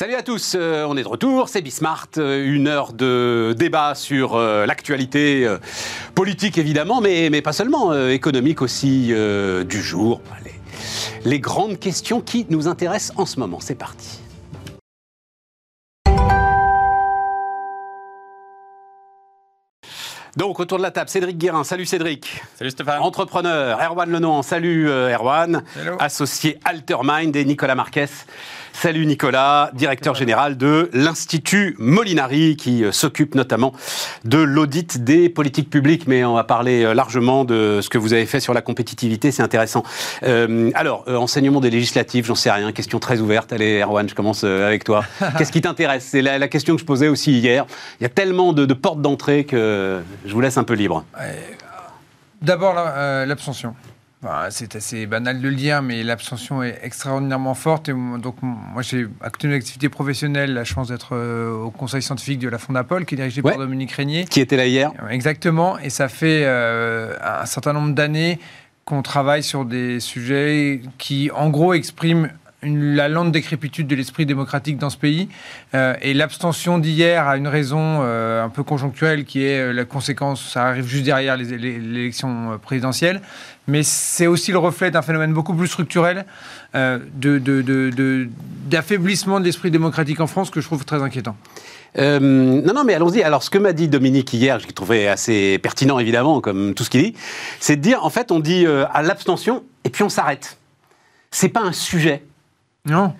Salut à tous, euh, on est de retour, c'est Bismart, euh, une heure de débat sur euh, l'actualité euh, politique évidemment, mais, mais pas seulement, économique aussi du jour. Les, les grandes questions qui nous intéressent en ce moment, c'est parti. Donc, autour de la table, Cédric Guérin. Salut Cédric. Salut Stéphane. Entrepreneur, Erwan Lenon. Salut Erwan. Hello. Associé Altermind et Nicolas Marques. Salut Nicolas, directeur général de l'Institut Molinari qui euh, s'occupe notamment de l'audit des politiques publiques. Mais on va parler euh, largement de ce que vous avez fait sur la compétitivité, c'est intéressant. Euh, alors, euh, enseignement des législatives, j'en sais rien, question très ouverte. Allez Erwan, je commence avec toi. Qu'est-ce qui t'intéresse? C'est la, la question que je posais aussi hier. Il y a tellement de, de portes d'entrée que je vous laisse un peu libre. D'abord, la- l'abstention. Enfin, c'est assez banal de le dire, mais l'abstention est extraordinairement forte. Et donc, moi, j'ai, à côté de mon activité professionnelle, la chance d'être euh, au conseil scientifique de la Fondapol, qui est dirigé Ouais. par Dominique Régnier. Qui était là hier Exactement. Et ça fait euh, un certain nombre d'années qu'on travaille sur des sujets qui, en gros, expriment la lente décrépitude de l'esprit démocratique dans ce pays. Euh, et l'abstention d'hier a une raison euh, un peu conjoncturelle qui est euh, la conséquence, ça arrive juste derrière l'élection présidentielle, mais c'est aussi le reflet d'un phénomène beaucoup plus structurel d'affaiblissement de l'esprit démocratique en France que je trouve très inquiétant. Non, non, mais allons-y. Alors, ce que m'a dit Dominique hier, j'ai trouvé assez pertinent, évidemment, comme tout ce qu'il dit, c'est de dire, en fait, on dit à l'abstention, et puis on s'arrête. C'est pas un sujet.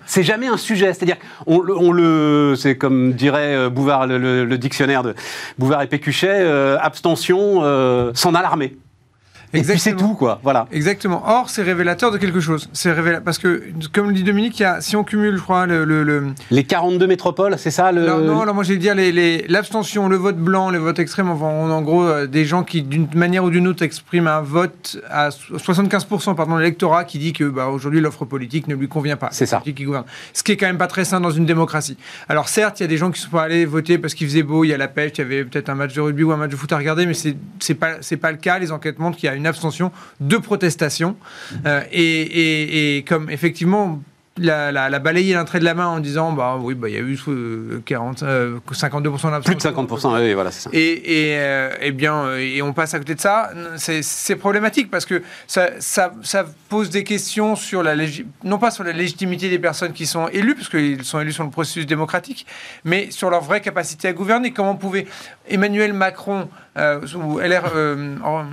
C'est jamais un sujet. C'est-à-dire, on, le- c'est comme dirait euh, Bouvard, le dictionnaire de Bouvard et Pécuchet, euh, abstention, euh, s'en alarmer. Et puis c'est tout, quoi. Voilà. Exactement. Or, c'est révélateur de quelque chose. C'est révéla- parce que, comme le dit Dominique, il y a, si on cumule, je crois, le, le- le- Les 42 métropoles, c'est ça le. alors, non, alors moi, je vais dire les- les- l'abstention, le vote blanc, le vote extrême. Enfin, on a en gros euh, des gens qui, d'une manière ou d'une autre, expriment un vote à so- 75% pardon, l'électorat qui dit que bah, aujourd'hui l'offre politique ne lui convient pas. C'est ça. Qui gouverne. Ce qui est quand même pas très sain dans une démocratie. Alors certes, il y a des gens qui sont pas allés voter parce qu'il faisait beau, il y a la pêche, il y avait peut-être un match de rugby ou un match de foot à regarder, mais c'est c'est pas c'est pas le cas. Les enquêtes montrent qu'il y a une abstention de protestation Euh, et, et- et comme effectivement. La, la, la balayer d'un trait de la main en disant bah oui bah il y a eu euh, 40 euh, 52% d'abstention Plus de 50%, oui, voilà, c'est ça. et, et, euh, eh bien, euh, et on passe à côté de ça, c'est c'est problématique parce que ça, ça, ça pose des questions sur la non pas sur la légitimité des personnes qui sont élues, parce qu'ils sont élus sur le processus démocratique, mais sur leur vraie capacité à gouverner. Comment pouvait Emmanuel Macron euh, ou LR euh, en-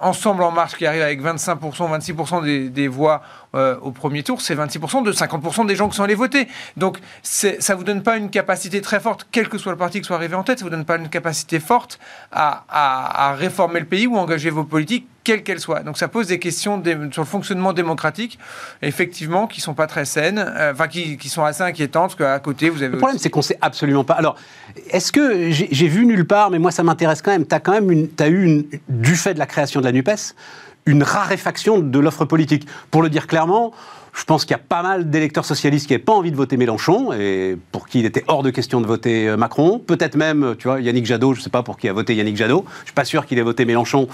Ensemble en marche qui arrive avec 25%, 26% des, voix euh, au premier tour, c'est 26% de 50% des gens qui sont allés voter. Donc ça vous donne pas une capacité très forte, quel que soit le parti qui soit arrivé en tête, ça vous donne pas une capacité forte à réformer le pays ou engager vos politiques, quelles qu'elles soient. Donc ça pose des questions sur le fonctionnement démocratique, effectivement, qui sont pas très saines, euh, enfin qui, qui sont assez inquiétantes, parce qu'à côté vous avez Le problème, aussi- c'est qu'on sait absolument pas. Alors, est-ce que j'ai j'ai vu nulle part, mais moi, ça m'intéresse quand même. Tu as quand même une, as eu, une, du fait de la création de la NUPES, une raréfaction de l'offre politique. Pour le dire clairement, je pense qu'il y a pas mal d'électeurs socialistes qui n'avaient pas envie de voter Mélenchon et pour qui il était hors de question de voter euh, Macron. Peut-être même, tu vois, Yannick Jadot, je ne sais pas pour qui a voté Yannick Jadot. Je ne suis pas sûr qu'il ait voté Mélenchon.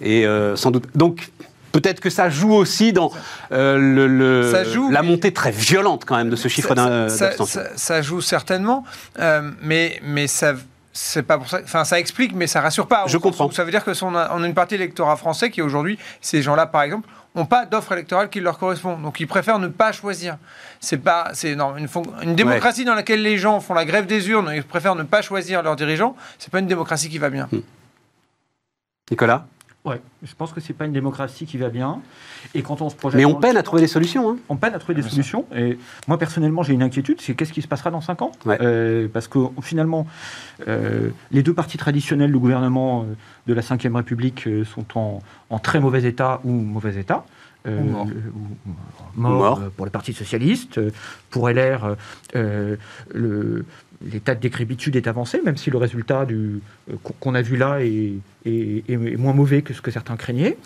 Et euh, sans doute. Donc. Peut-être que ça joue aussi dans euh, le, le- Ça joue, la montée très violente quand même de ce chiffre ça, d'un- ça- d'abstention. ça- ça joue certainement, euh, mais, mais ça. C'est pas pour ça. Enfin, ça explique, mais ça rassure pas. Je comprends. Ça veut dire que son, on a une partie de l'électorat français qui aujourd'hui, ces gens-là, par exemple, n'ont pas d'offre électorale qui leur correspond. Donc, ils préfèrent ne pas choisir. C'est pas, c'est non, une, démocratie dans laquelle les gens font la grève des urnes, ils préfèrent ne pas choisir leurs dirigeants. C'est pas une démocratie qui va bien. Nicolas? Ouais, je pense que c'est pas une démocratie qui va bien. Et quand on se projette. Mais on peine à trouver des solutions. hein. On peine à trouver des solutions. Et moi, personnellement, j'ai une inquiétude c'est qu'est-ce qui se passera dans 5 ans? Ouais. Euh, Parce que finalement, euh, les deux partis traditionnels du gouvernement euh, de la Ve République sont en, en très mauvais état ou mauvais état. Euh, Ou mort. le- ou- ou mort, Mort. euh, pour le Parti Socialiste. Pour LR, le- l'état de décrépitude est avancé, même si le résultat euh, qu'on a vu là est, est- est- est moins mauvais que ce que certains craignaient.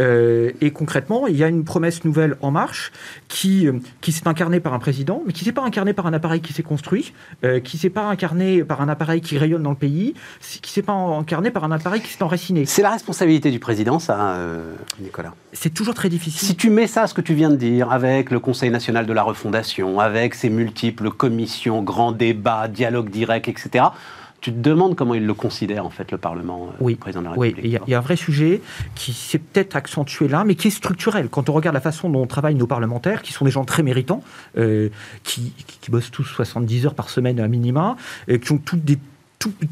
Euh, et concrètement, il y a une promesse nouvelle en marche qui, euh, qui s'est incarnée par un président, mais qui ne s'est pas incarnée par un appareil qui s'est construit, euh, qui ne s'est pas incarné par un appareil qui rayonne dans le pays, qui ne s'est pas incarné par un appareil qui s'est enraciné. C'est la responsabilité du président, ça, euh, Nicolas. C'est toujours très difficile. si tu mets ça, ce que tu viens de dire, avec le Conseil national de la refondation, avec ses multiples commissions, grands débats, dialogue direct, etc., tu te demandes comment il le considère, en fait, le Parlement, oui, le président de la Oui, République. il y, a un vrai sujet qui s'est peut-être accentué là, mais qui est structurel. Quand on regarde la façon dont travaillent nos parlementaires, qui sont des gens très méritants, euh, qui, qui, bossent tous 70 heures par semaine à minima, et qui ont toutes des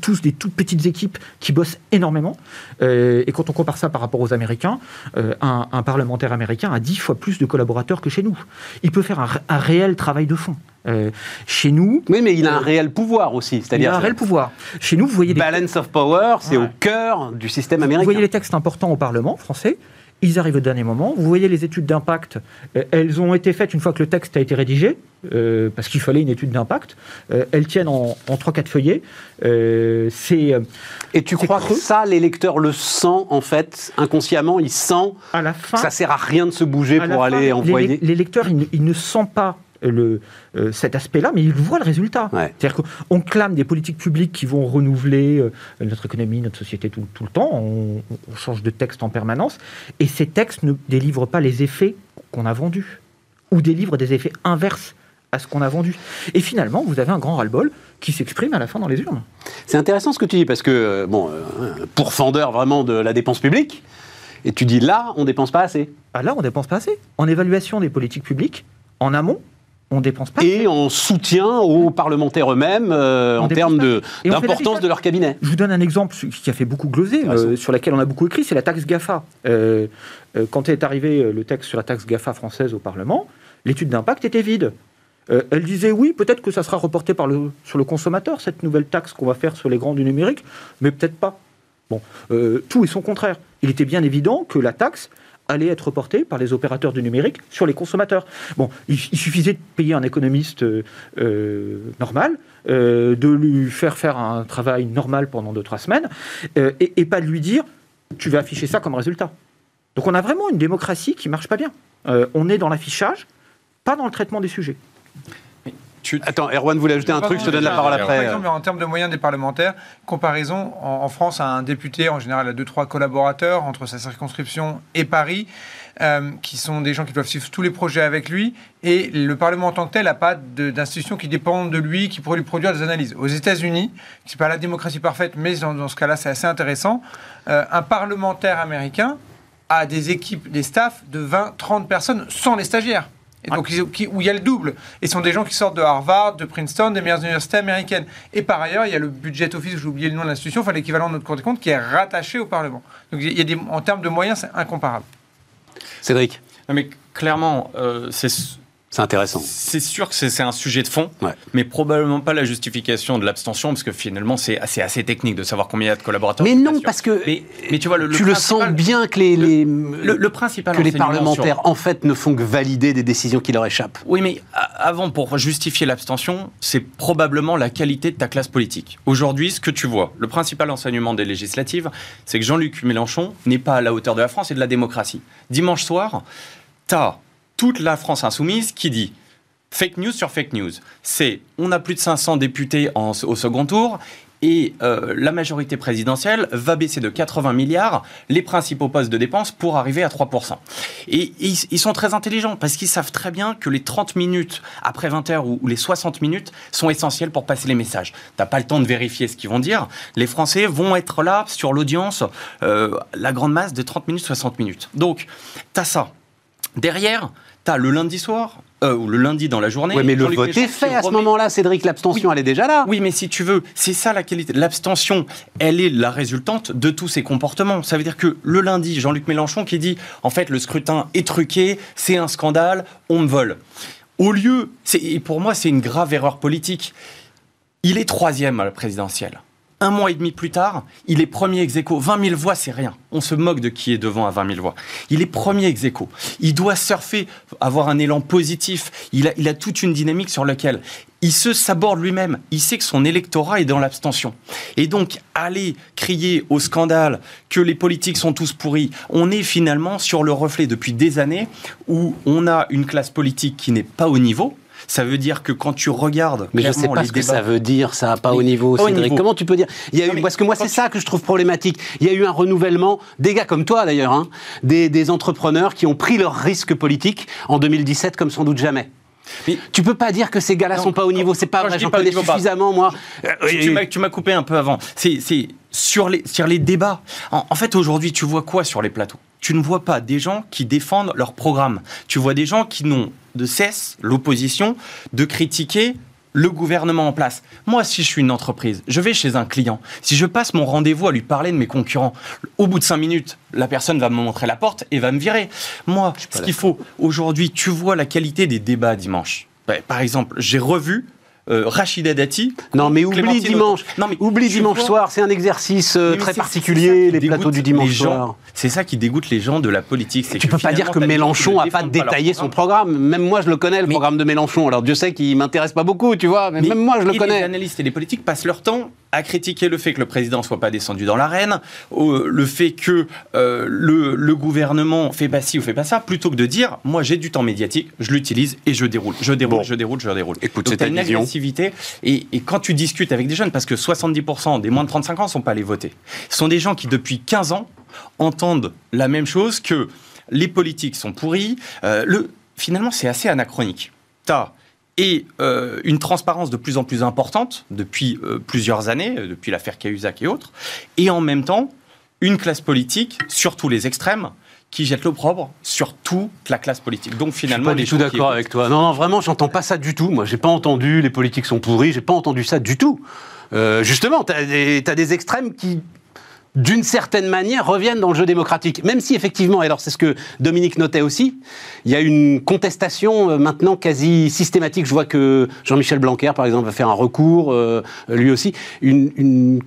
tous des toutes petites équipes qui bossent énormément. Euh, et quand on compare ça par rapport aux Américains, euh, un, parlementaire américain a dix fois plus de collaborateurs que chez nous. Il peut faire un, réel travail de fond. Euh, chez nous. Oui, mais il a un réel pouvoir aussi. C'est-à-dire. Il a un réel pouvoir. Chez nous, vous voyez. Des... Balance of power, c'est au cœur du système américain. Vous voyez les textes importants au Parlement français. Ils arrivent au dernier moment. Vous voyez les études d'impact, euh, elles ont été faites une fois que le texte a été rédigé, euh, parce qu'il fallait une étude d'impact. Euh, elles tiennent en, en 3-4 feuillets. c'est, Et tu crois que ça, l'électeur le sent, en fait, inconsciemment, il sent à la fin, que ça sert à rien de se bouger pour aller envoyer... L'électeur, il, il ne sent pas le, euh, cet aspect-là, mais il voit le résultat. C'est-à-dire qu'on clame des politiques publiques qui vont renouveler euh, notre économie, notre société tout, le temps, on, change de texte en permanence, et ces textes ne délivrent pas les effets qu'on a vendus, ou délivrent des effets inverses à ce qu'on a vendu. Et finalement, vous avez un grand ras-le-bol qui s'exprime à la fin dans les urnes. C'est intéressant ce que tu dis, parce que, euh, bon, pour fendeur vraiment de la dépense publique, et tu dis là, on dépense pas assez. Ah là, on dépense pas assez. En évaluation des politiques publiques, en amont, on dépense pas. Et en soutien aux parlementaires eux-mêmes euh, en termes d'importance de, leur cabinet. Je vous donne un exemple qui a fait beaucoup gloser, euh, sur lequel on a beaucoup écrit, c'est la taxe GAFA. Euh, quand est arrivé le texte sur la taxe GAFA française au Parlement, l'étude d'impact était vide. elle disait oui, peut-être que ça sera reporté par le, sur le consommateur, cette nouvelle taxe qu'on va faire sur les grands du numérique, mais peut-être pas. Bon, tout est son contraire. Il était bien évident que la taxe allait être porté par les opérateurs du numérique sur les consommateurs. Bon, il, suffisait de payer un économiste euh, euh, normal, euh, de lui faire faire un travail normal pendant 2-3 semaines, et, pas de lui dire tu vas afficher ça comme résultat. Donc on a vraiment une démocratie qui marche pas bien. on est dans l'affichage, pas dans le traitement des sujets. Attends, Erwan voulait ajouter un truc, je te donne la parole après. Par exemple, en termes de moyens des parlementaires, comparaison, en, France, à un député, en général, a deux, trois collaborateurs entre sa circonscription et Paris, euh, qui sont des gens qui doivent suivre tous les projets avec lui, et le Parlement en tant que tel n'a pas d'institutions qui dépendent de lui, qui pourraient lui produire des analyses. Aux États-Unis, c'est pas la démocratie parfaite, mais dans, ce cas-là, c'est assez intéressant, euh, un parlementaire américain a des équipes, des staffs de 20, 30 personnes sans les stagiaires donc, où il y a le double. Et ce sont des gens qui sortent de Harvard, de Princeton, des meilleures universités américaines. Et par ailleurs, il y a le budget office, j'ai oublié le nom de l'institution, enfin l'équivalent de notre Cour des comptes, qui est rattaché au Parlement. Donc il y a des, en termes de moyens, c'est incomparable. Cédric mais clairement, euh, c'est c'est intéressant. C'est sûr que c'est un sujet de fond, mais probablement pas la justification de l'abstention, parce que finalement, c'est assez, assez, technique de savoir combien il y a de collaborateurs. Mais non, parce que mais, tu, vois, le, tu le sens bien que les, les le, principal que les parlementaires, en fait, ne font que valider des décisions qui leur échappent. Oui, mais avant, pour justifier l'abstention, c'est probablement la qualité de ta classe politique. Aujourd'hui, ce que tu vois, le principal enseignement des législatives, c'est que Jean-Luc Mélenchon n'est pas à la hauteur de la France et de la démocratie. Dimanche soir, tu as toute la France insoumise qui dit fake news sur fake news. C'est on a plus de 500 députés au second tour et euh, la majorité présidentielle va baisser de 80 milliards les principaux postes de dépenses pour arriver à 3%. Et, ils, sont très intelligents parce qu'ils savent très bien que les 30 minutes après 20 heures ou, les 60 minutes sont essentielles pour passer les messages. T'as pas le temps de vérifier ce qu'ils vont dire. Les Français vont être là sur l'audience, euh, la grande masse de 30 minutes, 60 minutes. Donc, tu as ça. Derrière, T'as le lundi soir, euh, ou le lundi dans la journée. Oui, mais le vote est fait à ce moment-là, Cédric. L'abstention, elle est déjà là. Oui, mais si tu veux, c'est ça la qualité. L'abstention, elle est la résultante de tous ces comportements. Ça veut dire que le lundi, Jean-Luc Mélenchon qui dit en fait, le scrutin est truqué, c'est un scandale, on me vole. Au lieu, et pour moi, c'est une grave erreur politique. Il est troisième à la présidentielle. Un mois et demi plus tard, il est premier ex aequo. 20 000 voix, c'est rien. On se moque de qui est devant à 20 000 voix. Il est premier ex. Il doit surfer, avoir un élan positif. Il a, il a toute une dynamique sur laquelle il se saborde lui-même. Il sait que son électorat est dans l'abstention. Et donc, aller crier au scandale que les politiques sont tous pourris, on est finalement sur le reflet depuis des années où on a une classe politique qui n'est pas au niveau, Ça veut dire que quand tu regardes. Mais je ne sais pas ce que ça veut dire, ça, pas au niveau, Cédric. Comment tu peux dire? Il y a eu, Parce que moi, c'est ça que je trouve problématique. Il y a eu un renouvellement, des gars comme toi d'ailleurs, hein, des, des entrepreneurs qui ont pris leurs risques politiques en 2017 comme sans doute jamais. Mais tu peux pas dire que ces gars-là sont pas au niveau. C'est pas vrai. J'en connais suffisamment, moi. tu m'as coupé un peu avant. C'est sur les, sur les débats. En, fait, aujourd'hui, tu vois quoi sur les plateaux? Tu ne vois pas des gens qui défendent leur programme. Tu vois des gens qui n'ont de cesse, l'opposition, de critiquer le gouvernement en place. Moi, si je suis une entreprise, je vais chez un client. Si je passe mon rendez-vous à lui parler de mes concurrents, au bout de cinq minutes, la personne va me montrer la porte et va me virer. Moi, ce qu'il faut aujourd'hui, tu vois la qualité des débats dimanche. Par exemple, j'ai revu euh, Rachida Dati. Non, mais oublie dimanche. Non, mais oublie dimanche soir. C'est un exercice euh, très particulier, les plateaux du dimanche soir. C'est ça qui dégoûte les gens de la politique. Tu peux pas dire que Mélenchon a pas détaillé son programme. Même moi, je le connais, le programme de Mélenchon. Alors Dieu sait qu'il m'intéresse pas beaucoup, tu vois. Mais, même moi, je le connais. Les analystes et les politiques passent leur temps à critiquer le fait que le président soit pas descendu dans l'arène, le fait que euh, le, gouvernement fait pas ci ou fait pas ça, plutôt que de dire moi j'ai du temps médiatique, je l'utilise et je déroule, je déroule, je déroule, je déroule. Écoute, c'est une agressivité et, et, quand tu discutes avec des jeunes, parce que 70% des moins de 35 ans sont pas allés voter, ce sont des gens qui depuis 15 ans entendent la même chose que les politiques sont pourris. Euh, le, finalement, c'est assez anachronique. T'as et euh, une transparence de plus en plus importante depuis euh, plusieurs années, euh, depuis l'affaire Cahuzac et autres, et en même temps une classe politique, surtout les extrêmes, qui jette l'opprobre sur toute la classe politique. Donc finalement, je suis pas du tout d'accord avec toi. Non, non, vraiment, j'entends pas ça du tout. Moi, j'ai pas entendu les politiques sont pourris. J'ai pas entendu ça du tout. justement, tu as, as, des extrêmes qui d'une certaine manière, reviennent dans le jeu démocratique. Même si, effectivement, et alors c'est ce que Dominique notait aussi, il y a une contestation euh, maintenant quasi systématique. Je vois que Jean-Michel Blanquer, par exemple, va faire un recours, euh, lui aussi. Une,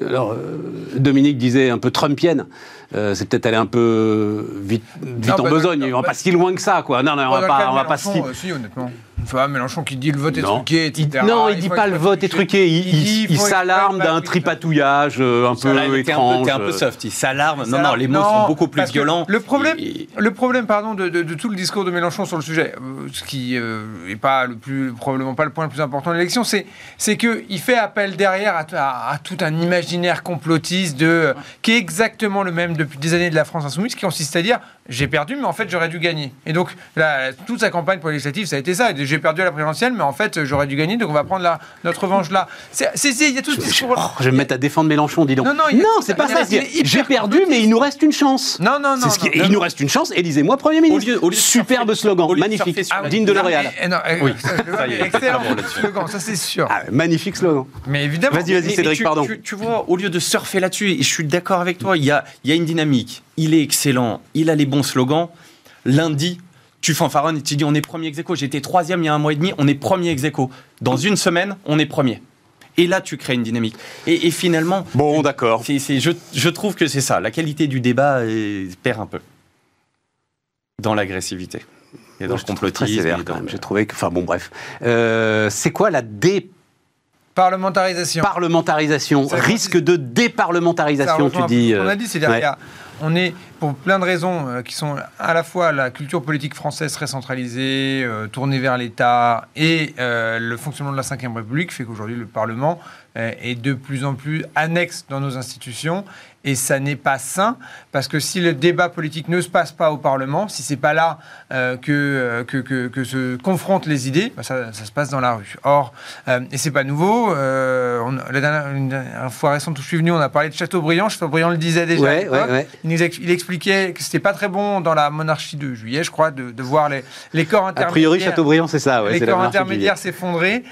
alors, euh, Dominique disait un peu trumpienne. c'est peut-être aller un peu vite, vite en bah, besogne. on va pas si loin que ça, quoi. Non, non, on va pas, on va pas si. si honnêtement. Enfin, Mélenchon qui dit le vote est truqué, etc. non, il, ne dit pas le vote est truqué. Il, s'alarme d'un tripatouillage euh, un peu étrange. T'es un peu soft. Il s'alarme. Non, non, les mots sont beaucoup plus violents. Le problème, le problème, pardon, de, tout le discours de Mélenchon sur le sujet, euh, ce qui n'est euh, pas le plus, probablement pas le point le plus important de l'élection, c'est, c'est que il fait appel derrière à, tout un imaginaire complotiste de qui est exactement le même depuis des années de la France insoumise, qui consiste à dire j'ai perdu, mais en fait j'aurais dû gagner. Et donc là, toute sa campagne pour législative, ça a été ça. J'ai perdu à la présidentielle, mais en fait j'aurais dû gagner, donc on va prendre la, notre revanche là. C'est, il y a tout ce discours. Oh, je vais me mettre à défendre Mélenchon, dis donc. Non, non, c'est pas ça. J'ai perdu, mais il nous reste une chance. Non, non, non. il nous reste une chance. Élisez-moi Premier ministre. Superbe slogan, magnifique, digne de L'Oréal. Oui, excellent slogan, ça c'est sûr. Ah, magnifique slogan. Mais évidemment. Vas-y, vas-y, Cédric, pardon. Tu vois, au lieu de surfer là-dessus, et je suis d'accord avec toi, il y a une dynamique. Il est excellent, il a les bons slogans lundi, tu fanfaronnes et tu dis on est premier ex J'étais troisième il y a un mois et demi, on est premier ex Dans une semaine, on est premier. Et là, tu crées une dynamique. Et, finalement. Bon, d'accord. je, trouve que c'est ça. La qualité du débat perd un peu. Dans l'agressivité. Et dans le complotisme. J'ai trouvé que. Enfin, bon, bref. Euh, c'est quoi la dé? Parlementarisation. Parlementarisation. Risque de déparlementarisation, tu dis. On a dit, c'est-à-dire on est, pour plein de raisons euh, qui sont à la fois la culture politique française très centralisée, euh, tournée vers l'État, et euh, le fonctionnement de la Ve République, fait qu'aujourd'hui le Parlement est de plus en plus annexe dans nos institutions et ça n'est pas sain parce que si le débat politique ne se passe pas au Parlement, si c'est pas là euh, que, que, que, se confrontent les idées, bah, ça, ça, se passe dans la rue. Or, euh, et c'est pas nouveau, euh, on, la dernière, une, fois récente où je suis venu, on a parlé de Chateaubriand. Chateaubriand le disait déjà. Ouais, ouais, il, expliquait que c'était pas très bon dans la monarchie de juillet, je crois, de, de voir les, les corps intermédiaires. A priori, Chateaubriand, c'est ça. les corps intermédiaires s'effondrer.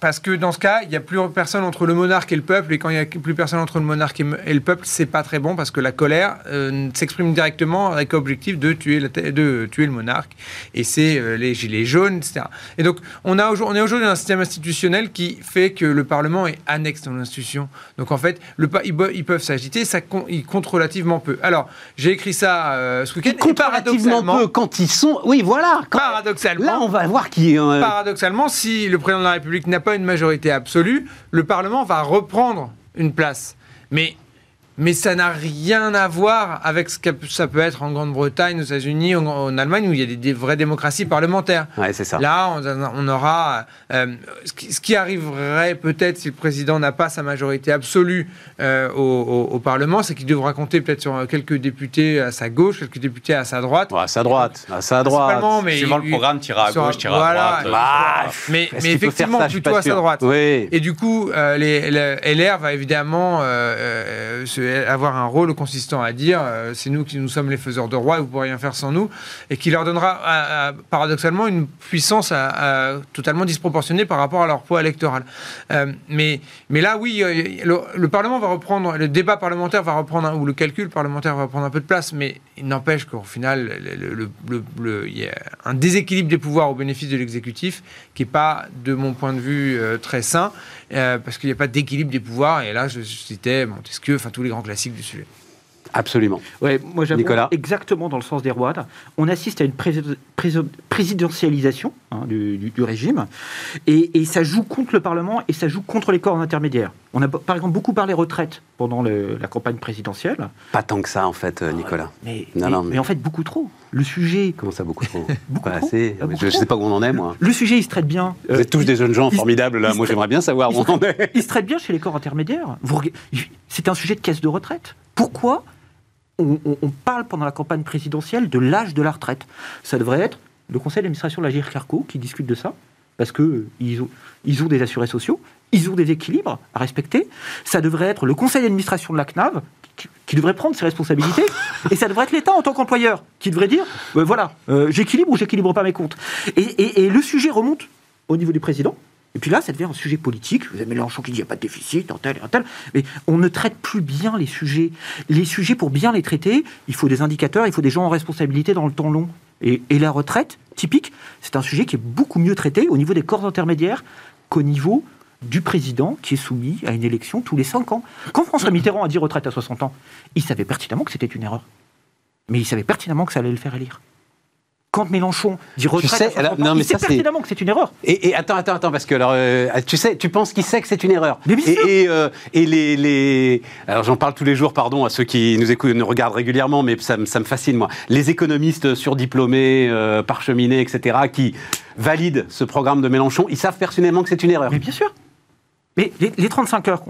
Parce que dans ce cas, il n'y a plus personne entre le monarque et le peuple, et quand il n'y a plus personne entre le monarque et le peuple, c'est pas très bon parce que la colère euh, s'exprime directement avec l'objectif de tuer, de tuer le monarque, et c'est euh, les gilets jaunes, etc. Et donc, on, a on est aujourd'hui dans un système institutionnel qui fait que le Parlement est annexe dans l'institution. Donc, en fait, le, ils, peuvent s'agiter, ça ils comptent relativement peu. Alors, j'ai écrit ça euh, ce week-end. Ils comptent relativement peu quand ils sont. Oui, voilà. Paradoxalement. Là, on va voir qui. Paradoxalement, si le président de la République n'a pas une majorité absolue, le Parlement va reprendre une place. Mais mais ça n'a rien à voir avec ce que ça peut être en Grande-Bretagne, aux États-Unis, en, en Allemagne, où il y a des, des vraies démocraties parlementaires. Ouais, c'est ça. Là, on, on aura euh, ce, qui, ce qui arriverait peut-être si le président n'a pas sa majorité absolue euh, au, au- au Parlement, c'est qu'il devra compter peut-être sur quelques députés à sa gauche, quelques députés à sa droite. À sa droite, à sa droite. Mais Suivant le il- programme, tira à sur- gauche, tira voilà. à droite. Ah, mais, effectivement, ça? Plutôt à sa droite. Oui. Et du coup, euh, les, les- LR va évidemment euh, euh, se- avoir un rôle consistant à dire euh, c'est nous qui nous sommes les faiseurs de roi et vous ne pourrez rien faire sans nous, et qui leur donnera paradoxalement une puissance totalement disproportionnée par rapport à leur poids électoral. Euh, mais, mais là, oui, euh, le, le Parlement va reprendre, le débat parlementaire va reprendre, ou le calcul parlementaire va prendre un peu de place, mais il n'empêche qu'au final, le- le- il y a un déséquilibre des pouvoirs au bénéfice de l'exécutif qui n'est pas, de mon point de vue, très sain, euh, parce qu'il n'y a pas d'équilibre des pouvoirs, et là, je citais Montesquieu, enfin tous les grands classiques du sujet. Absolument. Ouais, moi Nicolas exactement dans le sens des rois. On assiste à une pré- pré- présidentialisation hein, du, du- du régime et, et ça joue contre le Parlement et ça joue contre les corps intermédiaires. On a par exemple beaucoup parlé retraite pendant le- la campagne présidentielle. Pas tant que ça, en fait, euh, Nicolas. Mais, Non, mais- non, mais- mais en fait beaucoup trop. Le sujet, Comment ça, beaucoup trop? Beaucoup Pas trop assez. Ah, beaucoup Je ne sais pas où on en est, moi. le sujet il se traite bien. Vous Euh, êtes tous des jeunes gens formidables, là. Moi, j'aimerais bien savoir où on en est. il se traite bien chez les corps intermédiaires. Vous C'est un sujet de caisse de retraite. Pourquoi on, parle pendant la campagne présidentielle de l'âge de la retraite Ça devrait être le conseil d'administration de la GIR-Carco qui discute de ça, parce que ils ont, des assurés sociaux, ils ont des équilibres à respecter. Ça devrait être le conseil d'administration de la CNAV qui, devrait prendre ses responsabilités, et ça devrait être l'État en tant qu'employeur qui devrait dire euh, voilà, euh, j'équilibre ou j'équilibre pas mes comptes. Et le sujet remonte au niveau du président. Et puis là, ça devient un sujet politique. Vous avez Mélenchon qui dit qu'il n'y a pas de déficit, un tel et un tel. Mais on ne traite plus bien les sujets. Les sujets, pour bien les traiter, il faut des indicateurs, il faut des gens en responsabilité dans le temps long. Et, et la retraite, typique, c'est un sujet qui est beaucoup mieux traité au niveau des corps intermédiaires qu'au niveau du président qui est soumis à une élection tous les 5 ans. Quand François Mitterrand a dit retraite à 60 ans, il savait pertinemment que c'était une erreur. Mais il savait pertinemment que ça allait le faire élire. Quand Mélenchon dit retraite sais, à 60 alors, non, mais il sait ça, c'est- pertinemment que c'est une erreur. Et, et attends, attends, attends, parce que alors, euh, tu sais, tu penses qu'il sait que c'est une erreur. Mais bien sûr. et et, euh, et les, les, alors j'en parle tous les jours, pardon, à ceux qui nous écoutent, nous regardent régulièrement, mais ça, me- ça me fascine moi. Les économistes surdiplômés, euh, parcheminés, etc., qui valident ce programme de Mélenchon, ils savent personnellement que c'est une erreur. Mais bien sûr. Mais les, les 35 heures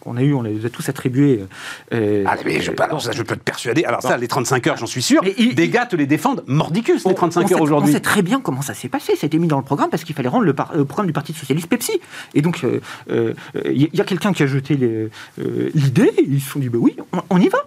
qu'on a eues, on les a tous attribuées. euh, Ah, mais je, euh, alors ça, je peux te persuader. Alors ça, les 35 heures, j'en suis sûr. Il- des gars te les défendent mordicus, on- les 35 on sait- heures On aujourd'hui. sait très bien comment ça s'est passé. C'était mis dans le programme parce qu'il fallait rendre le, par- le programme du Parti Socialiste Pepsi. Et donc, il euh, euh, y, a quelqu'un qui a jeté euh, l'idée. Ils se sont dit, bah oui, on, on y va.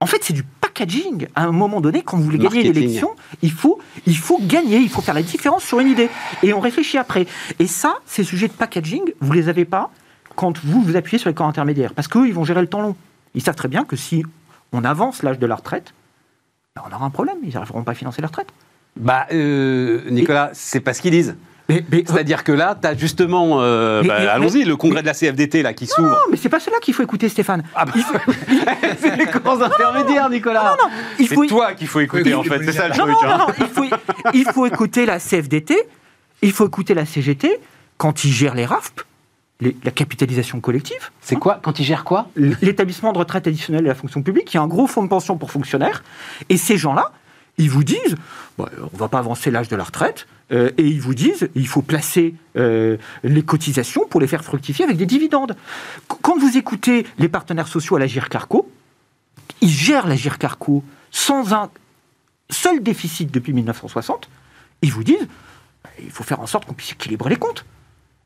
En fait, c'est du packaging. À un moment donné, quand vous voulez gagner l'élection, il faut, il faut gagner, il faut faire la différence sur une idée. Et on réfléchit après. Et ça, ces sujets de packaging, vous les avez pas quand vous vous appuyez sur les corps intermédiaires. Parce qu'eux, ils vont gérer le temps long. Ils savent très bien que si on avance l'âge de la retraite, ben, on aura un problème. Ils n'arriveront pas à financer la retraite. Bah, euh, Nicolas, c'est pas ce qu'ils disent. Mais, mais- C'est-à-dire que là, tu as justement, euh, Mais- bah, mais- allons-y, le congrès mais- de la CFDT là qui non, s'ouvre. mais c'est pas cela qu'il faut écouter, Stéphane. Ah bah, c'est les corps intermédiaires, Nicolas. Non, non, il C'est faut, toi qu'il faut écouter Oui, en fait, c'est ça le non, truc. non, hein. non, non, il faut, il faut écouter la CFDT, il faut écouter la CGT quand ils gèrent les RAFP, les- la capitalisation collective. C'est quoi Quand ils gèrent quoi? L'établissement de retraite additionnelle de la fonction publique, il y a un gros fonds de pension pour fonctionnaires, et ces gens-là, ils vous disent, bah, on ne va pas avancer l'âge de la retraite, euh, et ils vous disent, il faut placer euh, les cotisations pour les faire fructifier avec des dividendes. Qu- Quand vous écoutez les partenaires sociaux à la GIR-Carco, ils gèrent la GIR-Carco sans un seul déficit depuis 1960, ils vous disent, bah, il faut faire en sorte qu'on puisse équilibrer les comptes.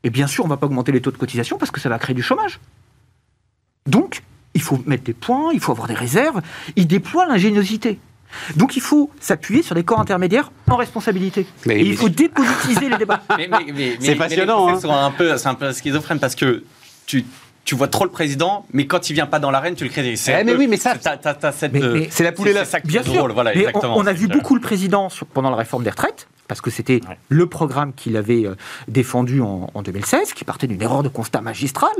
Et bien sûr, on ne va pas augmenter les taux de cotisation parce que ça va créer du chômage. Donc, il faut mettre des points, il faut avoir des réserves. Ils déploient l'ingéniosité. Donc, il faut s'appuyer sur des corps intermédiaires en responsabilité. Mais- Et il mais- faut dépolitiser les débats. Mais- mais- mais- C'est passionnant, hein. Sont un peu, c'est un peu schizophrène parce que tu, tu vois trop le président, mais quand il vient pas dans l'arène, tu le critiques. C'est Eh, un mais peu- oui, mais ça- t'as- t'as- t'as cette, Mais- euh, C'est la poule et c'est ça qui Bien sûr, drôle, voilà, mais on- a vu C'est- beaucoup le président sur- pendant la réforme des retraites, parce que c'était Ouais. le programme qu'il avait euh, défendu en, en 2016, qui partait d'une erreur de constat magistral.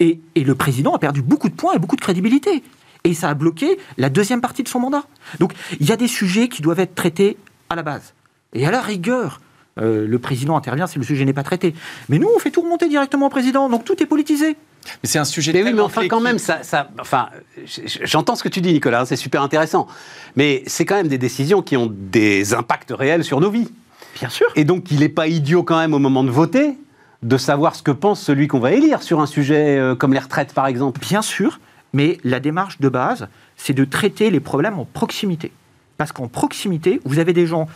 Et, et le président a perdu beaucoup de points et beaucoup de crédibilité. Et ça a bloqué la deuxième partie de son mandat. Donc il y a des sujets qui doivent être traités à la base. Et à la rigueur, euh, le président intervient si le sujet n'est pas traité. Mais nous, on fait tout remonter directement au président, donc tout est politisé. Mais c'est un sujet. Mais oui, mais enfin, quand même, ça, ça- enfin, j'entends ce que tu dis, Nicolas, hein, c'est super intéressant. Mais c'est quand même des décisions qui ont des impacts réels sur nos vies. Bien sûr. Et donc, il n'est pas idiot quand même au moment de voter de savoir ce que pense celui qu'on va élire sur un sujet euh, comme les retraites, par exemple. Bien sûr, mais la démarche de base, c'est de traiter les problèmes en proximité. Parce qu'en proximité, vous avez des gens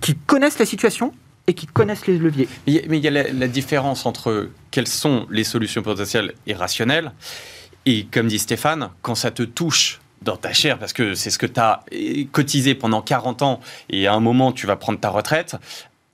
qui connaissent la situation et qui connaissent les leviers. Mais il y a la, la différence entre quelles sont les solutions potentielles et rationnelles, et comme dit Stéphane, quand ça te touche dans ta chair, parce que c'est ce que tu as cotisé pendant 40 ans, et à un moment tu vas prendre ta retraite,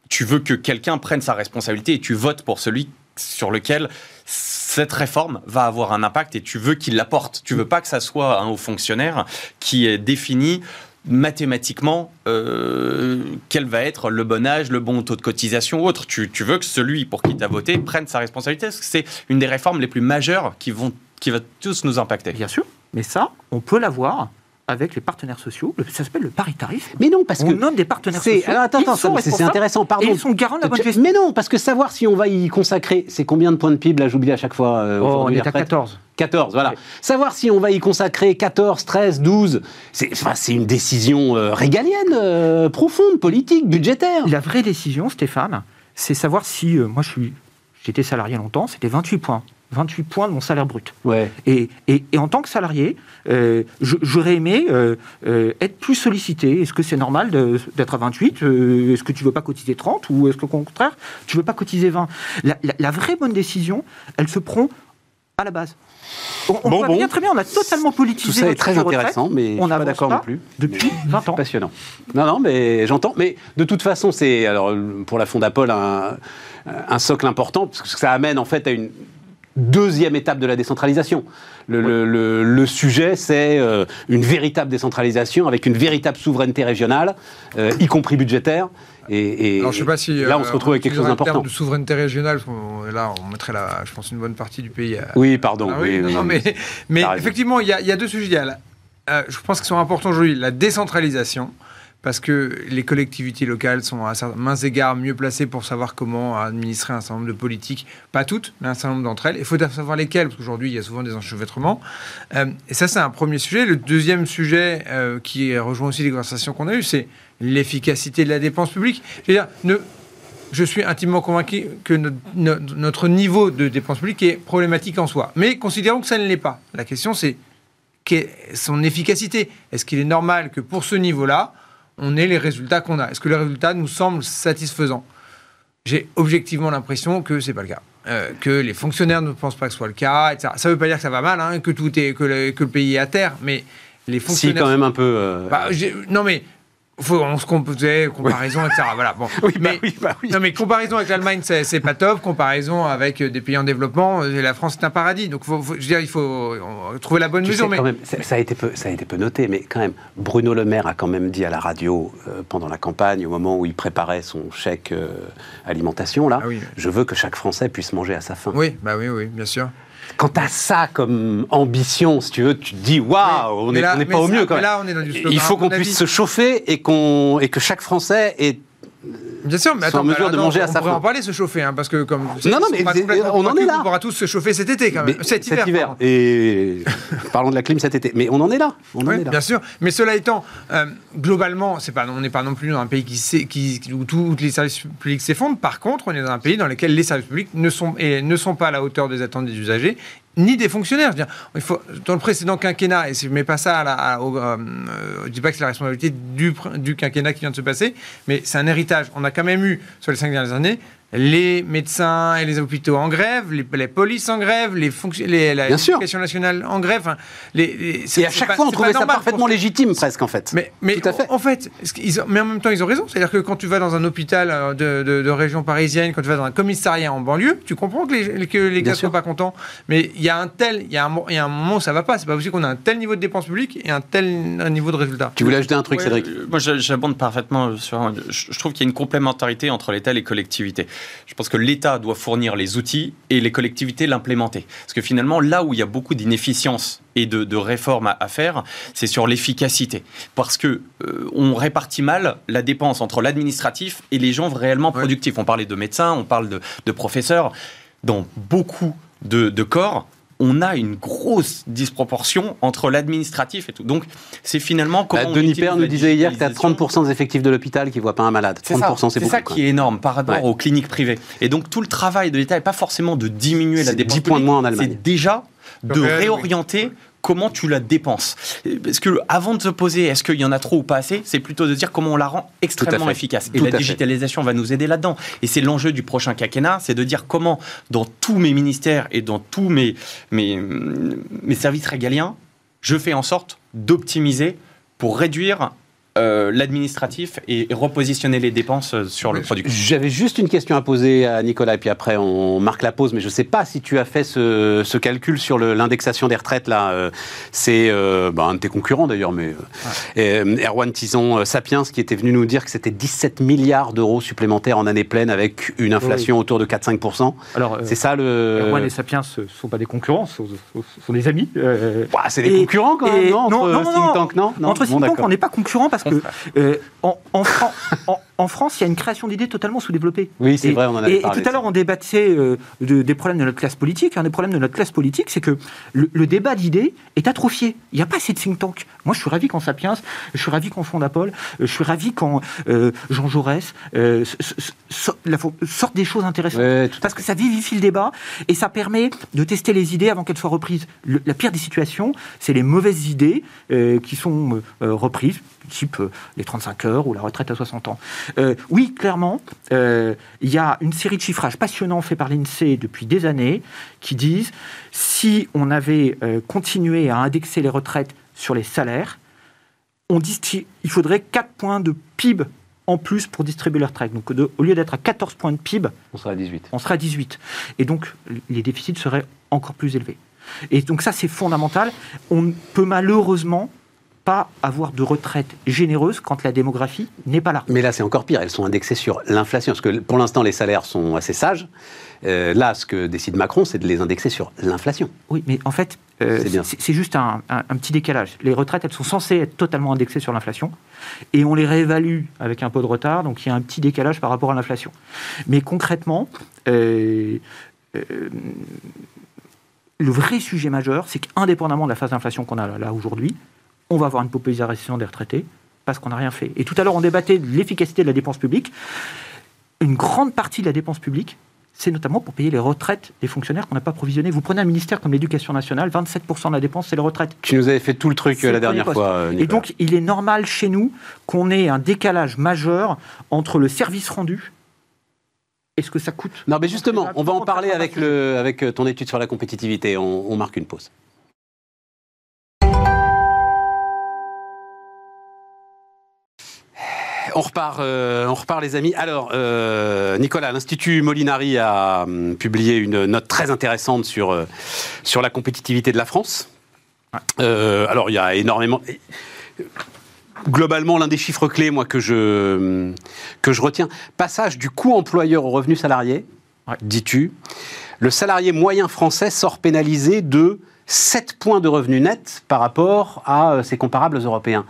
tu veux que quelqu'un prenne sa responsabilité et tu votes pour celui sur lequel cette réforme va avoir un impact et tu veux qu'il l'apporte. Tu veux pas que ça soit un haut fonctionnaire qui est défini mathématiquement euh, quel va être le bon âge, le bon taux de cotisation ou autre. Tu, veux que celui pour qui tu as voté prenne sa responsabilité, que c'est une des réformes les plus majeures qui, vont, qui va tous nous impacter. Bien sûr, mais ça, on peut l'avoir avec les partenaires sociaux. Ça s'appelle le paritarisme. Mais non, parce On que. nomme des partenaires C'est, sociaux. alors attends, c'est- intéressant, pardon. Et ils sont garants de la bonne gestion. Mais non, parce que savoir si on va y consacrer, c'est combien de points de PIB, là j'oublie à chaque fois. euh, Oh, on est à retraites 14. 14, voilà. Savoir si on va y consacrer 14, 13, 12, c'est, enfin, une décision euh, régalienne, euh, profonde, politique, budgétaire. La vraie décision, Stéphane, c'est savoir si. euh, moi, je suis, j'étais salarié longtemps, c'était 28 points. 28 points de mon salaire brut. Ouais. Et, et- et en tant que salarié, euh, j'aurais aimé euh, euh, être plus sollicité. Est-ce que c'est normal d'être à 28 Euh, Est-ce que tu veux pas cotiser 30 Ou est-ce qu'au contraire, tu veux pas cotiser 20 la, la- la vraie bonne décision, elle se prend à la base. On, on Bon, voit bon. bien très bien, on a totalement politisé Tout ça est très intéressant, mais on suis pas d'accord non plus. Depuis 20 ans. Passionnant. Non, non, mais j'entends. Mais de toute façon, c'est alors pour la Fondapol un, un socle important parce que ça amène en fait à une deuxième étape de la décentralisation. Le, le- le- le sujet, c'est euh, une véritable décentralisation avec une véritable souveraineté régionale, euh, y compris budgétaire. Et, et- Alors, je sais pas si. là, on euh, se retrouve avec quelque chose d'important. de souveraineté régionale, qu'on- là, on mettrait, la, je pense, une bonne partie du pays à, Oui, pardon. Ah oui, oui, non, mais, effectivement, il y, a- il y a deux sujets. Euh, je pense qu'ils sont importants aujourd'hui. La décentralisation, parce que les collectivités locales sont à certains- égards mieux placées pour savoir comment administrer un certain nombre de politiques. Pas toutes, mais un certain nombre d'entre elles. Il faut savoir lesquelles, parce qu'aujourd'hui, il y a souvent des enchevêtrements. Euh, et ça, c'est un premier sujet. Le deuxième sujet, euh, qui rejoint aussi les conversations qu'on a eues, c'est l'efficacité de la dépense publique. Je veux dire, je suis intimement convaincu que no- no- notre niveau de dépense publique est problématique en soi. Mais considérons que ça ne l'est pas. La question, c'est son efficacité. Est-ce qu'il est normal que pour ce niveau-là, on ait les résultats qu'on a Est-ce que les résultats nous semblent satisfaisants? J'ai objectivement l'impression que c'est pas le cas. Euh, que les fonctionnaires ne pensent pas que ce soit le cas, etc. Ça ne veut pas dire que ça va mal, hein, que, tout est, que, le, que le pays est à terre, mais les Si, fonctionnaires quand même un peu. euh, bah, non mais faut, on se composait comparaison etc. Voilà bon. oui, bah mais, oui, bah oui. non mais comparaison avec l'Allemagne c'est c'est pas top. Comparaison avec euh, des pays en développement, euh, la France c'est un paradis. Donc faut, faut- je veux dire il faut trouver la bonne Tu mesure. sais, mais quand même, ça, ça a été peu, ça a été peu noté, mais quand même, Bruno Le Maire a quand même dit à la radio euh, pendant la campagne, au moment où il préparait son chèque euh, alimentation, là, Ah je veux que chaque Français puisse manger à sa faim. oui bah oui oui bien sûr. Quand tu as ça comme ambition, si tu veux, tu te dis waouh, on n'est pas au mieux quand même. là, on est dans du slogan, Il faut à qu'on puisse avis. se chauffer et, qu'on et que chaque Français ait Bien sûr, mais attends, en mesure de attends, manger à on sa pourrait faim. en parler, se chauffer, hein, parce que comme Non, non, mais c'est- on en est là. On pourra tous se chauffer cet été quand même, Mais cet hiver. Et parlons de la clim cet été. Mais on en est là. On en est là. bien sûr. Mais cela étant, euh, globalement, c'est pas, on n'est pas non plus dans un pays qui, qui, où tous les services publics s'effondrent. Par contre, on est dans un pays dans lequel les services publics ne sont, et ne sont pas à la hauteur des attentes des usagers ni des fonctionnaires. Il faut, dans le précédent quinquennat, et si je ne mets pas ça à la, au, euh, pas que c'est la responsabilité du, du quinquennat qui vient de se passer, mais c'est un héritage. On a quand même eu, sur les cinq dernières années, les médecins et les hôpitaux en grève, les, les polices en grève, les les, la l'éducation nationale en grève. enfin, les, Et à chaque pas- fois, on trouvait ça parfaitement pour- légitime, presque, en fait. mais, mais Tout à fait. en fait, ce qu'ils ont- mais en même temps, ils ont raison. C'est-à-dire que quand tu vas dans un hôpital euh, de, de- de région parisienne, quand tu vas dans un commissariat en banlieue, tu comprends que les, que les gars ne sont pas contents. Mais il y a un tel, il y, a un mo- il y a un moment où ça va pas. C'est pas possible qu'on a un tel niveau de dépenses publiques et un tel un niveau de résultats. Tu voulais ajouter un truc, Ouais, Cédric? euh, Moi, j'a- j'abonde parfaitement sur. je trouve qu'il y a une complémentarité entre l'État et les collectivités. Je pense que l'État doit fournir les outils et les collectivités l'implémenter. Parce que finalement, là où il y a beaucoup d'inefficience et de, de réformes à, faire, c'est sur l'efficacité. Parce que euh, on répartit mal la dépense entre l'administratif et les gens réellement Ouais. productifs. On parlait de médecins, on parle de, de professeurs. Dans beaucoup de, de corps, on a une grosse disproportion entre l'administratif et tout. Donc, c'est finalement comment. Bah, on Denis Père nous disait hier que tu as digitalisation. 30% des effectifs de l'hôpital qui ne voient pas un malade. 30%, c'est beaucoup. ça quoi. qui est énorme par rapport Ouais. aux cliniques privées. Et donc, tout le travail de l'État n'est pas forcément de diminuer la C'est dépense 10 points de moins en Allemagne. C'est déjà de réorienter comment tu la dépenses. Parce que avant de se poser est-ce qu'il y en a trop ou pas assez, c'est plutôt de dire comment on la rend extrêmement efficace. Et Tout la fait. digitalisation va nous aider là-dedans. Et c'est l'enjeu du prochain quinquennat, c'est de dire comment dans tous mes ministères et dans tous mes, mes, mes services régaliens, je fais en sorte d'optimiser pour réduire euh, l'administratif et, et repositionner les dépenses euh, sur le produit. J'avais juste une question à poser à Nicolas, et puis après on marque la pause, mais je ne sais pas si tu as fait ce, ce calcul sur l'indexation des retraites. là. euh, C'est euh, bah, un de tes concurrents d'ailleurs, mais Erwan Tison Sapiens qui était venu nous dire que c'était 17 milliards d'euros supplémentaires en année pleine avec une inflation autour de 4-5%. Alors, euh, C'est ça le. Erwan et Sapiens ne sont pas des concurrents, ce sont, des amis. euh, Ouah, c'est des Et- concurrents quand même, et- non, non, entre non, non, think non. tank, non, non Entre Bon, think tank, on n'est pas concurrents parce que euh, en, en Fran- en- en France, il y a une création d'idées totalement sous-développée. Oui, c'est Et- vrai, on en avait et, et parlé. tout à l'heure, on débattait euh, de- des problèmes de notre classe politique. Un des problèmes de notre classe politique, c'est que le, le débat d'idées est atrophié. Il n'y a pas assez de think tank. Moi, je suis ravi quand Sapiens, je suis ravi quand Fondapol, euh, je suis ravi quand euh, Jean Jaurès euh, sortent des choses intéressantes. Ouais, Parce que ça vivifie le débat et ça permet de tester les idées avant qu'elles soient reprises. Le- la pire des situations, c'est les mauvaises idées euh, qui sont euh, reprises, type euh, les 35 heures ou la retraite à 60 ans. Euh, oui, clairement, euh, il y a une série de chiffrages passionnants faits par l'INSEE depuis des années qui disent si on avait euh, continué à indexer les retraites sur les salaires, on il faudrait 4 points de PIB en plus pour distribuer les retraites. Donc de- au lieu d'être à 14 points de PIB, On sera à 18. on serait à 18. Et donc, les déficits seraient encore plus élevés. Et donc ça, c'est fondamental. On peut malheureusement pas avoir de retraite généreuse quand la démographie n'est pas là. Mais là, c'est encore pire. Elles sont indexées sur l'inflation. Parce que pour l'instant, les salaires sont assez sages. Euh, là, ce que décide Macron, c'est de les indexer sur l'inflation. Oui, mais en fait, euh, C'est juste un, un- un petit décalage. Les retraites, elles sont censées être totalement indexées sur l'inflation, et on les réévalue avec un peu de retard, donc il y a un petit décalage par rapport à l'inflation. Mais concrètement, euh, euh, le vrai sujet majeur, c'est qu'indépendamment de la phase d'inflation qu'on a là, là aujourd'hui, on va avoir une paupérisation des retraités parce qu'on n'a rien fait. Et tout à l'heure, on débattait de l'efficacité de la dépense publique. Une grande partie de la dépense publique, c'est notamment pour payer les retraites des fonctionnaires qu'on n'a pas provisionnés. Vous prenez un ministère comme l'éducation nationale, 27% de la dépense, c'est les retraites. Tu nous avais fait tout le truc euh, la dernière poste. fois. euh, Et Nicolas. donc, il est normal chez nous qu'on ait un décalage majeur entre le service rendu et ce que ça coûte. Non, mais justement, on va en parler avec, le, avec euh, ton étude sur la compétitivité. On, on marque une pause. On repart, euh, on repart, les amis. Alors, euh, Nicolas, l'Institut Molinari a hum, publié une note très intéressante sur, euh, sur la compétitivité de la France. Alors, il y a énormément. Globalement, l'un des chiffres clés, moi, que je, que je retiens, passage du coût employeur au revenu salarié, Ouais. dis-tu. Le salarié moyen français sort pénalisé de 7 points de revenu net par rapport à ses comparables européens.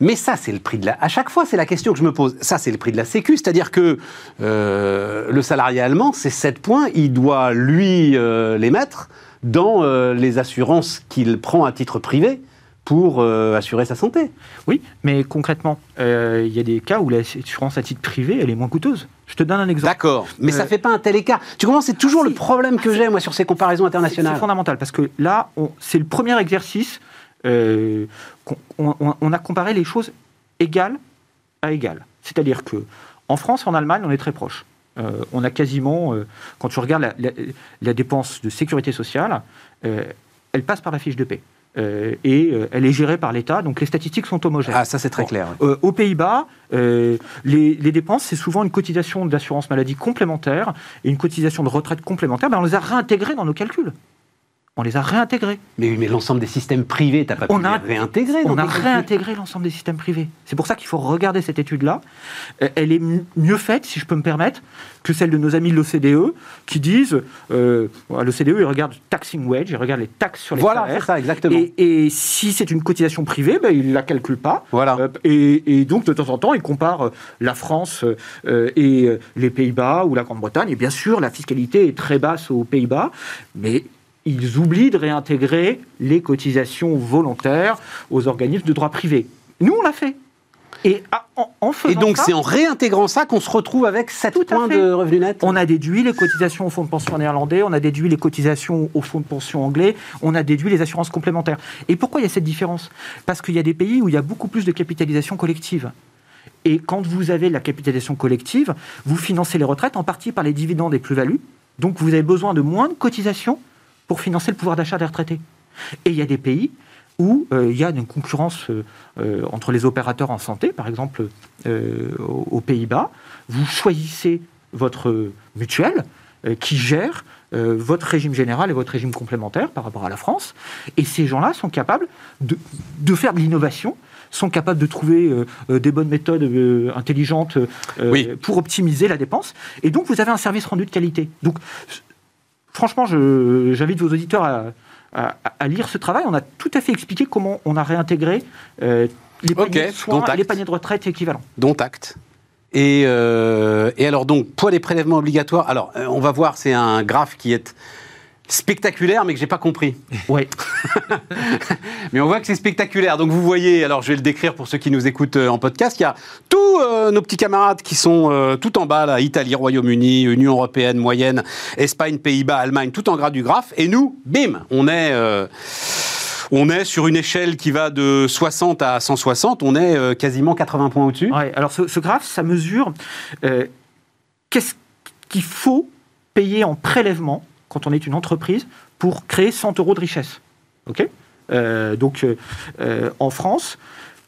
Mais ça, c'est le prix de la. À chaque fois, c'est la question que je me pose. Ça, c'est le prix de la Sécu, c'est-à-dire que euh, le salarié allemand, c'est 7 points, il doit lui euh, les mettre dans euh, les assurances qu'il prend à titre privé pour assurer sa santé. Oui, mais concrètement, il y a des cas où l'assurance à titre privé, elle est moins coûteuse. Je te donne un exemple. D'accord, mais ça Euh, fait pas un tel écart. Tu comprends, c'est toujours si. le problème que j'ai, moi, sur ces comparaisons C'est internationales. fondamental parce que là, on- c'est le premier exercice. Euh, on, on- on a comparé les choses égales à égales. C'est-à-dire que en France, en Allemagne, on est très proche. Euh, on a quasiment, euh, quand tu regardes la, la- la dépense de sécurité sociale, elle passe par la fiche de. Euh, et euh, elle est gérée par l'État, donc les statistiques sont homogènes. Ah, ça, c'est très Bon. clair. Euh, aux Pays-Bas, les, les dépenses, c'est souvent une cotisation d'assurance maladie complémentaire et une cotisation de retraite complémentaire. Ben, on les a réintégrées dans nos calculs. On les a réintégrées. Mais, oui, mais l'ensemble des systèmes privés, t'as pas pu On a- les réintégrer On a réintégré l'ensemble des systèmes privés. C'est pour ça qu'il faut regarder cette étude-là. Euh, Elle est mieux faite, si je peux me permettre, que celle de nos amis de l'OCDE, qui disent, euh, l'OCDE, ils regardent taxing wage, ils regardent les taxes sur les Voilà, c'est salaires. ça, exactement. Et, et si c'est une cotisation privée, ben, ils ne la calculent pas. Voilà. Euh, et, et donc, de temps en temps, ils comparent euh, la France euh, et les Pays-Bas ou la Grande-Bretagne. Et bien sûr, la fiscalité est très basse aux Pays-Bas, mais ils oublient de réintégrer les cotisations volontaires aux organismes de droit privé. Nous, on l'a fait. Et en, faisant Et donc, c'est en réintégrant ça qu'on se retrouve avec 7 points de revenu net On a déduit les cotisations au fonds de pension néerlandais, on a déduit les cotisations au fonds de pension anglais, on a déduit les assurances complémentaires. Et pourquoi il y a cette différence? Parce qu'il y a des pays où il y a beaucoup plus de capitalisation collective. Et quand vous avez la capitalisation collective, vous financez les retraites en partie par les dividendes et plus-values. Donc vous avez besoin de moins de cotisations pour financer le pouvoir d'achat des retraités. Et il y a des pays où euh, il y a une concurrence euh, euh, entre les opérateurs en santé, par exemple aux Pays-Bas. Vous choisissez votre mutuelle qui gère votre régime général et votre régime complémentaire par rapport à la France. Et ces gens-là sont capables de, de faire de l'innovation sont capables de trouver des bonnes méthodes intelligentes pour optimiser la dépense. Et donc, vous avez un service rendu de qualité. Donc, franchement, j'invite vos auditeurs à, à, lire ce travail. On a tout à fait expliqué comment on a réintégré euh, les, paniers de les paniers de retraite équivalents. Dont acte. Et, euh, et, alors donc, poids des prélèvements obligatoires. Alors, euh, on va voir, c'est un graphe qui est spectaculaire, mais que j'ai pas compris. Ouais. mais on voit que c'est spectaculaire. Donc vous voyez, alors je vais le décrire pour ceux qui nous écoutent euh, en podcast, il y a tous euh, nos petits camarades qui sont euh, tout en bas, là, Italie, Royaume-Uni, Union Européenne, moyenne, Espagne, Pays-Bas, Allemagne, tout en gras du graphe. Et nous, bim, on est... on est sur une échelle qui va de 60 à 160, on est quasiment 80 points au-dessus. Ouais, alors ce, ce, graphe, ça mesure qu'est-ce qu'il faut payer en prélèvement quand on est une entreprise pour créer 100 euros de richesse. Ok? Euh, donc, euh, euh, en France,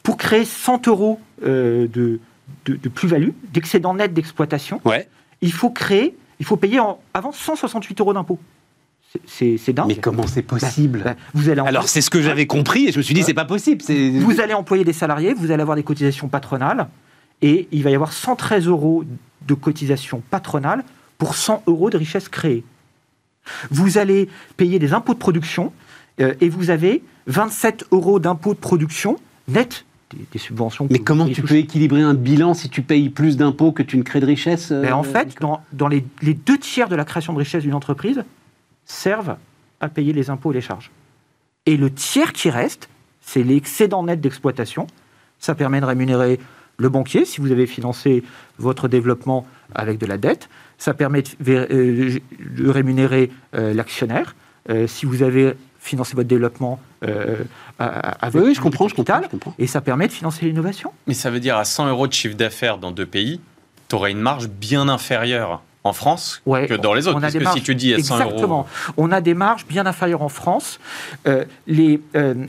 pour créer 100 euros de, de, plus-value, d'excédent net d'exploitation, ouais. il faut créer, il faut payer en, avant 168 euros d'impôts. C'est dingue. Mais comment c'est possible? Bah, bah, vous allez Alors c'est ce que j'avais compris et je me suis dit c'est pas possible. Vous allez employer des salariés, vous allez avoir des cotisations patronales et il va y avoir 113 euros de cotisations patronales pour 100 euros de richesse créée. Vous allez payer des impôts de production euh, et vous avez 27 euros d'impôts de production net des, subventions. Mais comment tu peux équilibrer un bilan si tu payes plus d'impôts que tu ne crées de richesse euh, En fait, dans, les, deux tiers de la création de richesse d'une entreprise servent à payer les impôts et les charges. Et le tiers qui reste, c'est l'excédent net d'exploitation. Ça permet de rémunérer le banquier si vous avez financé votre développement avec de la dette ça permet de, euh, rémunérer euh, l'actionnaire. Euh, si vous avez financé votre développement avec oui, je comprends, je comprends, et ça permet de financer l'innovation. Mais ça veut dire à 100 euros de chiffre d'affaires dans deux pays, tu aurais une marge bien inférieure en France que dans les autres. On a parce que si tu dis à 100 exactement. On a des marges bien inférieures en France. les,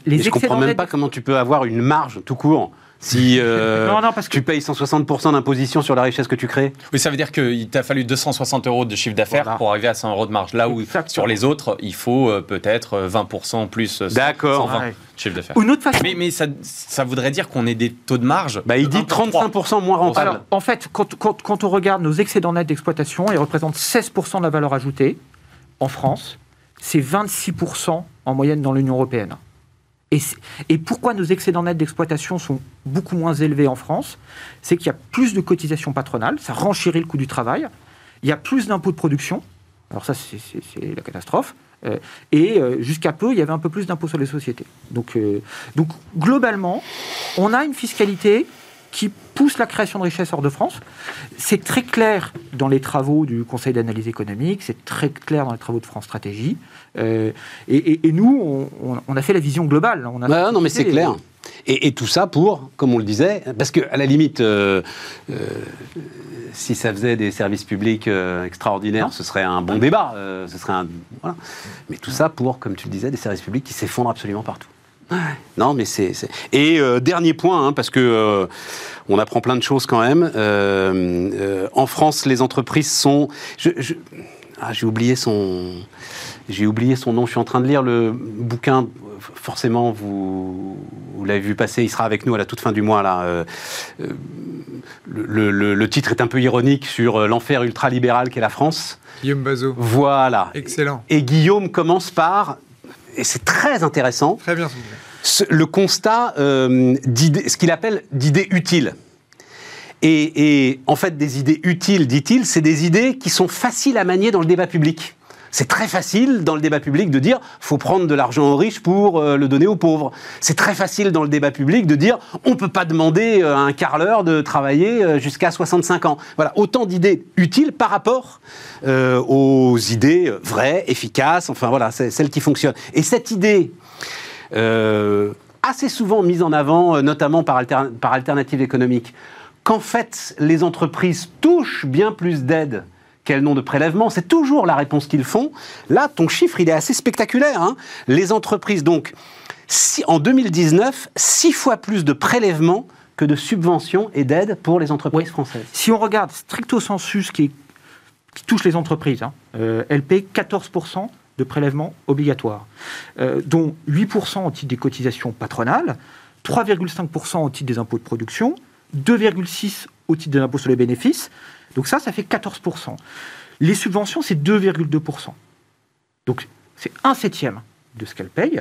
les je ne comprends même pas comment tu peux avoir une marge tout court si euh, tu payes 160% d'imposition sur la richesse que tu crées Oui, ça veut dire qu'il t'a fallu 260 euros de chiffre d'affaires pour arriver à 100 euros de marge. Là où sur les autres, il faut euh, peut-être 20% plus. D'accord. chiffre d'affaires. Une autre façon. Mais, mais ça, ça, voudrait dire qu'on ait des taux de marge. Bah, il dit 35% moins rentable. Alors, en fait, quand, quand, quand on regarde nos excédents nets d'exploitation, ils représentent 16% de la valeur ajoutée en France. C'est 26% en moyenne dans l'Union européenne. Et, pourquoi nos excédents nets d'exploitation sont beaucoup moins élevés en France C'est qu'il y a plus de cotisations patronales, ça renchérit le coût du travail, il y a plus d'impôts de production, alors ça c'est la catastrophe, euh, et euh, jusqu'à peu, il y avait un peu plus d'impôts sur les sociétés. Donc, euh, donc globalement, on a une fiscalité qui pousse la création de richesses hors de France. C'est très clair dans les travaux du Conseil d'analyse économique, c'est très clair dans les travaux de France Stratégie. Euh, et, nous, on, a fait la vision globale. On a non, mais c'est clair. Et, tout ça pour, comme on le disait, parce qu'à la limite, euh, euh, si ça faisait des services publics extraordinaires, ce serait un bon débat. ce serait un, voilà. Mais tout ça pour, comme tu le disais, des services publics qui s'effondrent absolument partout. Non, mais c'est. Et dernier point, hein, parce que on apprend plein de choses quand même. en France, les entreprises sont. Ah, j'ai oublié son. J'ai oublié son nom. Je suis en train de lire le bouquin. Forcément, vous, vous l'avez vu passer. Il sera avec nous à la toute fin du mois. Là. Euh, euh, le, le, titre est un peu ironique sur euh, l'enfer ultralibéral qu'est la France. Guillaume Bazot. Voilà. Excellent. Et Guillaume commence par, et c'est très intéressant. Très bien. Le constat euh, ce qu'il appelle d'idées utiles. Et, en fait, des idées utiles, dit-il, c'est des idées qui sont faciles à manier dans le débat public. C'est très facile dans le débat public de dire faut prendre de l'argent aux riches pour euh, le donner aux pauvres. C'est très facile dans le débat public de dire on peut pas demander euh, à un carleur de travailler euh, jusqu'à 65 ans. Voilà, autant d'idées utiles par rapport aux idées vraies, efficaces, enfin voilà, celles qui fonctionnent. Et cette idée assez souvent mise en avant, notamment par, par Alternative économique, qu'en fait les entreprises touchent bien plus d'aides quel nom de prélèvement C'est toujours la réponse qu'ils font. Là, ton chiffre, il est assez spectaculaire. Hein. les entreprises, donc, si, en 2019, six fois plus de prélèvements que de subventions et d'aides pour les entreprises françaises. Si on regarde stricto sensus qui, qui touche les entreprises, hein, euh, elles paient 14% de prélèvements obligatoires, euh, dont 8% au titre des cotisations patronales, 3,5% au titre des impôts de production, 2,6% au titre de l'impôt sur les bénéfices, donc ça, ça fait 14%. Les subventions, c'est 2,2%. Donc c'est un septième de ce qu'elles payent.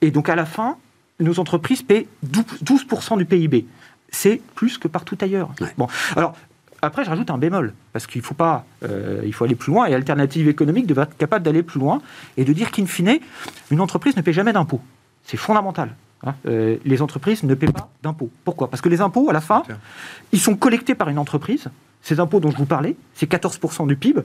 Et donc à la fin, nos entreprises paient 12% du PIB. C'est plus que partout ailleurs. Bon, alors après, je rajoute un bémol, parce qu'il faut pas, euh, il faut aller plus loin, et Alternative économique devrait être capable d'aller plus loin, et de dire qu'in fine, une entreprise ne paie jamais d'impôts. C'est fondamental. Hein. Euh, les entreprises ne paient pas d'impôts. Pourquoi? Parce que les impôts, à la fin, ils sont collectés par une entreprise, ces impôts dont je vous parlais, c'est 14% du PIB,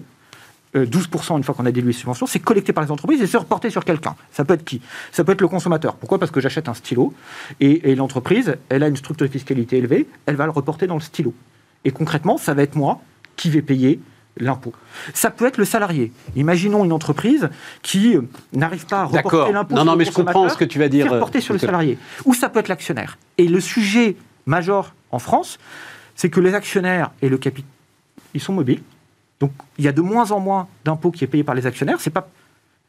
12% euh, une fois qu'on a dilué les subventions, c'est collecté par les entreprises et c'est reporté sur quelqu'un. Ça peut être qui? Ça peut être le consommateur. Pourquoi? Parce que j'achète un stylo et, l'entreprise, elle a une structure de fiscalité élevée, elle va le reporter dans le stylo. Et concrètement, ça va être moi qui vais payer l'impôt. Ça peut être le salarié. Imaginons une entreprise qui euh, n'arrive pas à reporter l'impôt. Non, non, mais je comprends ce que tu vas dire. reporter sur le salarié. Ou ça peut être l'actionnaire. Et le sujet majeur en France, c'est que les actionnaires et le capital, ils sont mobiles. Donc il y a de moins en moins d'impôts qui est payé par les actionnaires. C'est pas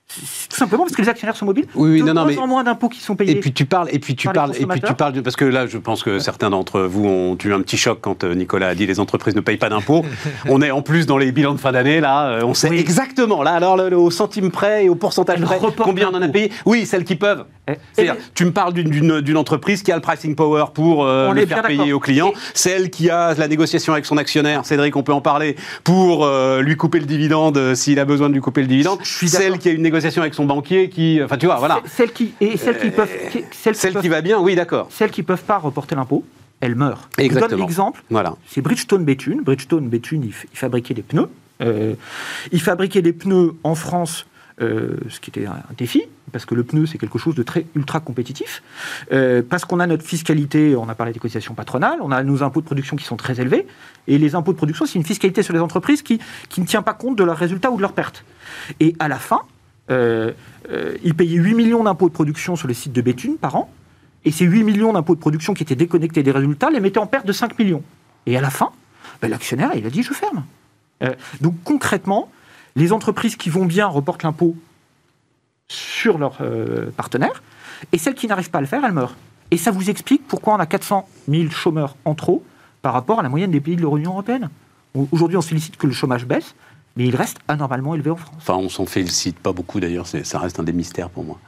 tout simplement parce que les actionnaires sont mobiles. Oui, oui de non, non, moins en moins d'impôts qui sont payés. Et puis tu parles, et puis tu parles, et puis tu parles, parce que là, je pense que certains d'entre vous ont eu un petit choc quand euh, Nicolas a dit les entreprises ne payent pas d'impôts. on est en plus dans les bilans de fin d'année là, euh, on sait exactement là, alors au centime près et au pourcentage près, combien on en a payé? Oui, celles qui peuvent. Eh, C'est-à-dire, tu me parles d'une entreprise qui a le pricing power pour euh, le faire payer aux clients, celle qui a la négociation avec son actionnaire, Cédric, on peut en parler, pour lui couper le dividende s'il a besoin de lui couper le dividende, celle qui a une négociation avec son banquier qui, enfin tu vois, voilà. Celles qui et celles qui peuvent, celles, qui, va bien, oui, d'accord. Celles qui peuvent pas reporter l'impôt, elles meurent. Exactement. Je donne l'exemple. Voilà. C'est Bridgestone Béthune. Bridgestone Béthune, il, fabriquait des pneus. Euh, il fabriquait des pneus en France. Euh, ce qui était un défi, parce que le pneu, c'est quelque chose de très ultra compétitif, euh, parce qu'on a notre fiscalité, on a parlé des cotisations patronales, on a nos impôts de production qui sont très élevés, et les impôts de production, c'est une fiscalité sur les entreprises qui, qui ne tient pas compte de leurs résultats ou de leurs pertes. Et à la fin, euh, euh, ils payaient 8 millions d'impôts de production sur les sites de Béthune par an, et ces 8 millions d'impôts de production qui étaient déconnectés des résultats les mettaient en perte de 5 millions. Et à la fin, ben, l'actionnaire, il a dit je ferme. Euh, donc concrètement, les entreprises qui vont bien reportent l'impôt sur leurs partenaires, et celles qui n'arrivent pas à le faire, elles meurent. Et ça vous explique pourquoi on a 400 000 chômeurs en trop par rapport à la moyenne des pays de l'Union européenne. Aujourd'hui, on se félicite que le chômage baisse, mais il reste anormalement élevé en France. Enfin, on s'en félicite pas beaucoup d'ailleurs, ça reste un des mystères pour moi.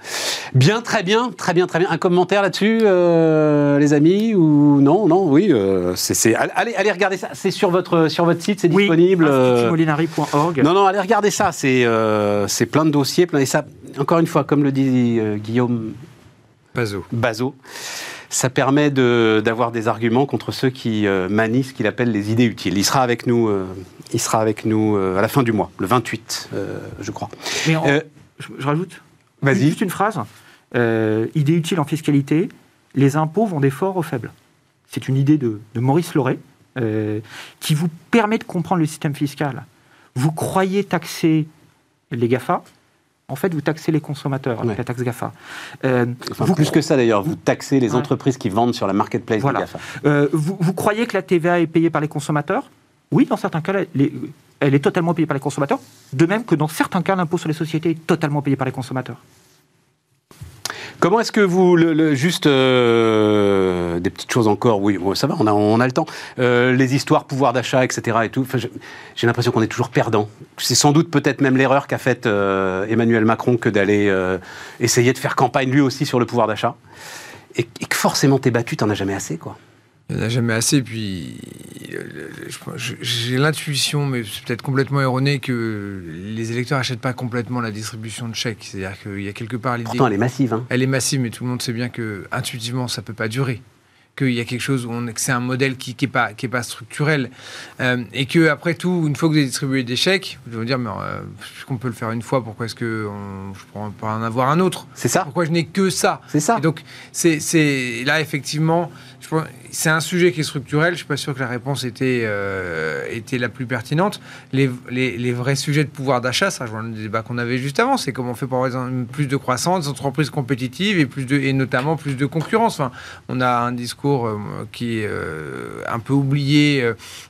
Bien, très bien, très bien, très bien. Un commentaire là-dessus, euh, les amis Ou non, non, oui, euh, c'est, allez, allez regarder ça, c'est sur votre, sur votre site, c'est oui, disponible. Molinari.org. Non, non, allez regarder ça, c'est, euh, c'est plein de dossiers, plein, et ça, encore une fois, comme le dit Guillaume Bazot. Bazot ça permet d'avoir des arguments contre ceux qui manient ce qu'il appelle les idées utiles. Il sera avec nous il sera avec nous euh, à la fin du mois, le 28, euh, je crois. Mais euh, je, rajoute juste une phrase. idée utile en fiscalité, les impôts vont des forts aux faibles. C'est une idée de, Maurice Lauré qui vous permet de comprendre le système fiscal. Vous croyez taxer les GAFA, en fait, vous taxez les consommateurs avec la taxe GAFA. vous plus que ça d'ailleurs, vous taxez les entreprises qui vendent sur la marketplace des GAFA. vous, vous, croyez que la TVA est payée par les consommateurs? Oui, dans certains cas, elle est totalement payée par les consommateurs, de même que dans certains cas, l'impôt sur les sociétés est totalement payé par les consommateurs. Comment est-ce que vous, le, juste euh, des petites choses encore, oui, ça va, on a, a le temps. Euh, les histoires, pouvoir d'achat, etc. et tout. J'ai l'impression qu'on est toujours perdant. C'est sans doute peut-être même l'erreur qu'a faite euh, Emmanuel Macron que d'aller essayer de faire campagne lui aussi sur le pouvoir d'achat. Et, et, que forcément t'es battu, t'en as jamais assez, quoi. Il n'y en a jamais assez. Puis j'ai l'intuition, mais c'est peut-être complètement erroné, que les électeurs n'achètent pas complètement la distribution de chèques. C'est-à-dire qu'il y a quelque part l'idée. Pourtant, elle est massive. Hein. Elle est massive, mais tout le monde sait bien que intuitivement, ça peut pas durer qu'il y a quelque chose où on, que c'est un modèle qui n'est pas, qui est pas structurel. Euh, et que, après tout, une fois que vous avez distribué des chèques, vous allez me dire, mais euh, puisqu'on peut le faire une fois, pourquoi est-ce que on, je pourrais pas en avoir un autre? C'est ça. Pourquoi je n'ai que ça? C'est ça. Et donc, c'est là, effectivement, c'est un sujet qui est structurel. Je ne suis pas sûr que la réponse était, euh, était la plus pertinente. Les, vrais sujets de pouvoir d'achat, ça rejoint le débat qu'on avait juste avant, c'est comment on fait pour avoir plus de croissance, des entreprises compétitives et, plus de, et notamment plus de concurrence. Enfin, on a un discours euh, qui est euh, un peu oublié,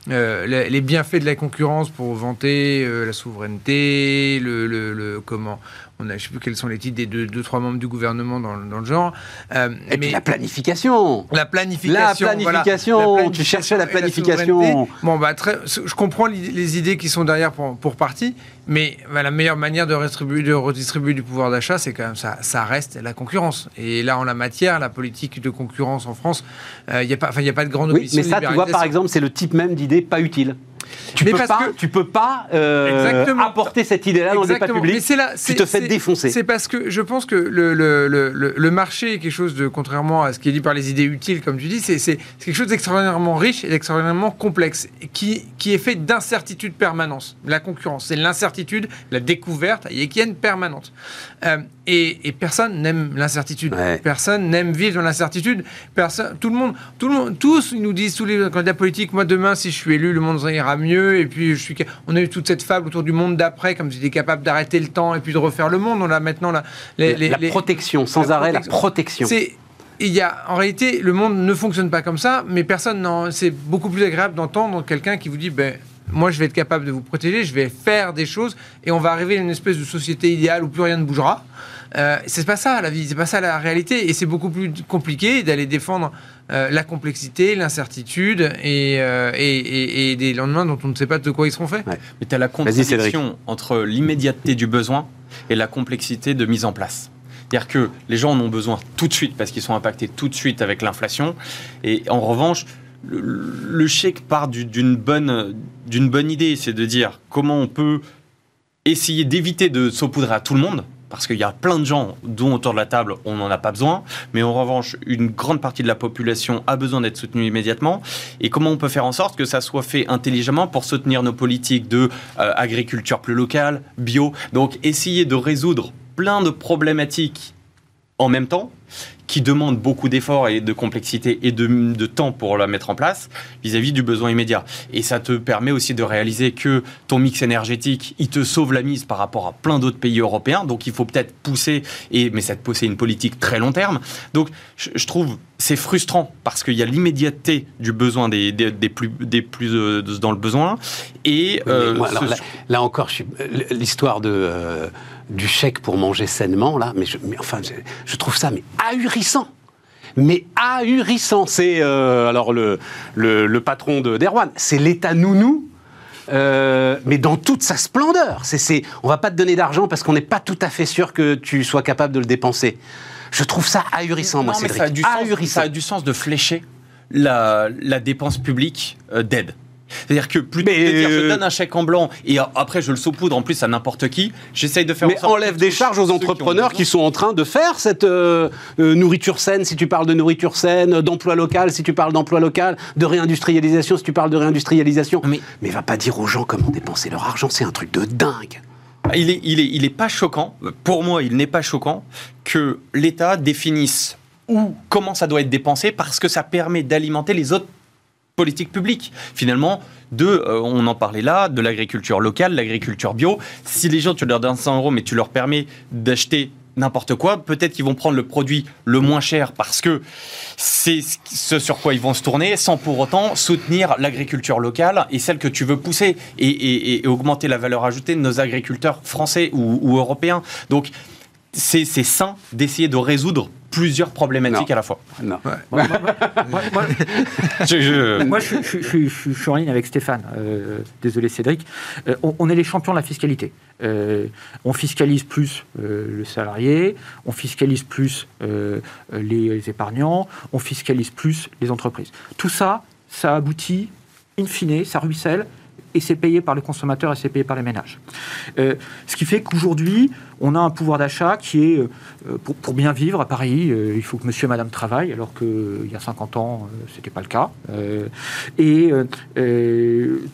les, bienfaits de la concurrence pour vanter la souveraineté, le comment on a, je ne sais plus quels sont les titres des deux, deux trois membres du gouvernement dans, dans le genre. Euh, et mais puis la planification. La planification. La planification. tu cherchais la planification. bon, bah, très, je comprends les idées qui sont derrière pour, pour partie, mais bah, la meilleure manière de, redistribuer, de redistribuer du pouvoir d'achat, c'est quand même ça, ça reste la concurrence. Et là, en la matière, la politique de concurrence en France, il euh, n'y a, pas, a pas de grande oui, Mais ça, tu vois, par exemple, c'est le type même d'idée pas utile. Tu ne peux, pas, tu peux pas euh, apporter cette idée-là dans le débat public. Là, tu te fais défoncer. C'est parce que je pense que le, le, le, le, marché est quelque chose de, contrairement à ce qui est dit par les idées utiles, comme tu dis, c'est quelque chose d'extraordinairement riche et d'extraordinairement complexe, qui, qui est fait d'incertitude permanente. La concurrence, c'est l'incertitude, la découverte, et qui est une permanente. Euh, et, et, personne n'aime l'incertitude. Personne n'aime vivre dans l'incertitude. Personne, tout le monde, tout le monde, tous ils nous disent, tous les candidats politiques, moi demain, si je suis élu, le monde ira mieux. Et puis, je suis, on a eu toute cette fable autour du monde d'après, comme si était capable d'arrêter le temps et puis de refaire le monde. On a maintenant la, la protection, sans arrêt, la protection. C'est il y a, en réalité, le monde ne fonctionne pas comme ça, mais personne C'est beaucoup plus agréable d'entendre quelqu'un qui vous dit, ben, moi, je vais être capable de vous protéger, je vais faire des choses, et on va arriver à une espèce de société idéale où plus rien ne bougera. Euh, c'est pas ça la vie, c'est pas ça la réalité, et c'est beaucoup plus compliqué d'aller défendre euh, la complexité, l'incertitude euh, et, et, des lendemains dont on ne sait pas de quoi ils seront faits. Mais tu as la contradiction entre l'immédiateté du besoin et la complexité de mise en place. C'est-à-dire que les gens en ont besoin tout de suite parce qu'ils sont impactés tout de suite avec l'inflation. Et en revanche, le, chèque part d'une bonne, bonne idée, c'est de dire comment on peut essayer d'éviter de saupoudrer à tout le monde parce qu'il y a plein de gens dont autour de la table on n'en a pas besoin, mais en revanche une grande partie de la population a besoin d'être soutenue immédiatement. Et comment on peut faire en sorte que ça soit fait intelligemment pour soutenir nos politiques de euh, agriculture plus locale, bio? Donc essayer de résoudre plein de problématiques en même temps qui demande beaucoup d'efforts et de complexité et de, temps pour la mettre en place vis-à-vis du besoin immédiat. Et ça te permet aussi de réaliser que ton mix énergétique, il te sauve la mise par rapport à plein d'autres pays européens. Donc il faut peut-être pousser, et, mais ça te pousser une politique très long terme. Donc je, trouve c'est frustrant parce qu'il y a l'immédiateté du besoin des, des, plus, des plus euh, dans le besoin. Et euh, là, encore, l'histoire de euh, du chèque pour manger sainement, là, mais, enfin, je, trouve ça mais ahurissant mais ahurissant. C'est euh, alors le, le, patron de d'Erwan, c'est l'État nounou. Euh, mais dans toute sa splendeur. C'est, on va pas te donner d'argent parce qu'on n'est pas tout à fait sûr que tu sois capable de le dépenser. Je trouve ça ahurissant, moi, Cédric. Ça a, du sens, ça a du sens de flécher la, la dépense publique euh, d'aide. C'est-à-dire que plutôt que de dire je euh, donne un chèque en blanc et après je le saupoudre en plus à n'importe qui, j'essaye de faire Mais enlève des charges aux entrepreneurs qui, sont en train de faire cette euh, euh, nourriture saine, si tu parles de nourriture saine, d'emploi local, si tu parles d'emploi local, de réindustrialisation, si tu parles de réindustrialisation. Mais, mais va pas dire aux gens comment dépenser leur argent, c'est un truc de dingue. Il est, il, est, il est pas choquant, pour moi il n'est pas choquant que l'État définisse où, comment ça doit être dépensé parce que ça permet d'alimenter les autres politique publique. Finalement, de, euh, on en parlait là, de l'agriculture locale, l'agriculture bio. Si les gens, tu leur donnes 100 euros, mais tu leur permets d'acheter n'importe quoi, peut-être qu'ils vont prendre le produit le moins cher parce que c'est ce sur quoi ils vont se tourner, sans pour autant soutenir l'agriculture locale et celle que tu veux pousser et, augmenter la valeur ajoutée de nos agriculteurs français ou, ou européens. Donc, c'est sain d'essayer de résoudre plusieurs problématiques à la fois. Non. Moi, je, suis en ligne avec Stéphane. Euh, désolé, Cédric. Euh, on, est les champions de la fiscalité. Euh, on fiscalise plus le salarié, on fiscalise plus les, épargnants, on fiscalise plus les entreprises. Tout ça, ça aboutit in fine, ça ruisselle et c'est payé par les consommateurs et c'est payé par les ménages. Euh, ce qui fait qu'aujourd'hui, on a un pouvoir d'achat qui est, euh, pour, pour, bien vivre à Paris, euh, il faut que monsieur et madame travaillent, alors qu'il y a 50 ans, ce n'était pas le cas. et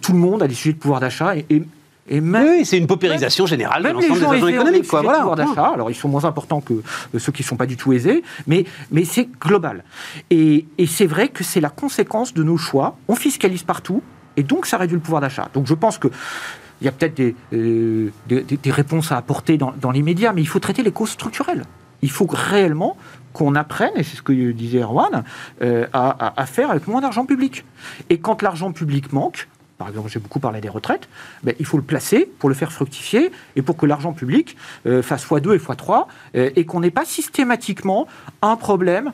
tout le monde a des sujets de pouvoir d'achat et, et et même, oui, c'est une paupérisation générale de l'ensemble des agents économiques. Quoi, voilà. d'achat, alors ils sont moins importants que ceux qui ne sont pas du tout aisés, mais, mais c'est global. Et, et c'est vrai que c'est la conséquence de nos choix. On fiscalise partout, et donc ça réduit le pouvoir d'achat. Donc je pense que il y a peut-être des, euh, réponses à apporter dans, l'immédiat, mais il faut traiter les causes structurelles. Il faut réellement qu'on apprenne, et c'est ce que disait Erwan, euh, à, faire avec moins d'argent public. Et quand l'argent public manque, par exemple, j'ai beaucoup parlé des retraites, ben, il faut le placer pour le faire fructifier et pour que l'argent public euh, fasse x2 et x3 euh, et qu'on n'ait pas systématiquement un problème,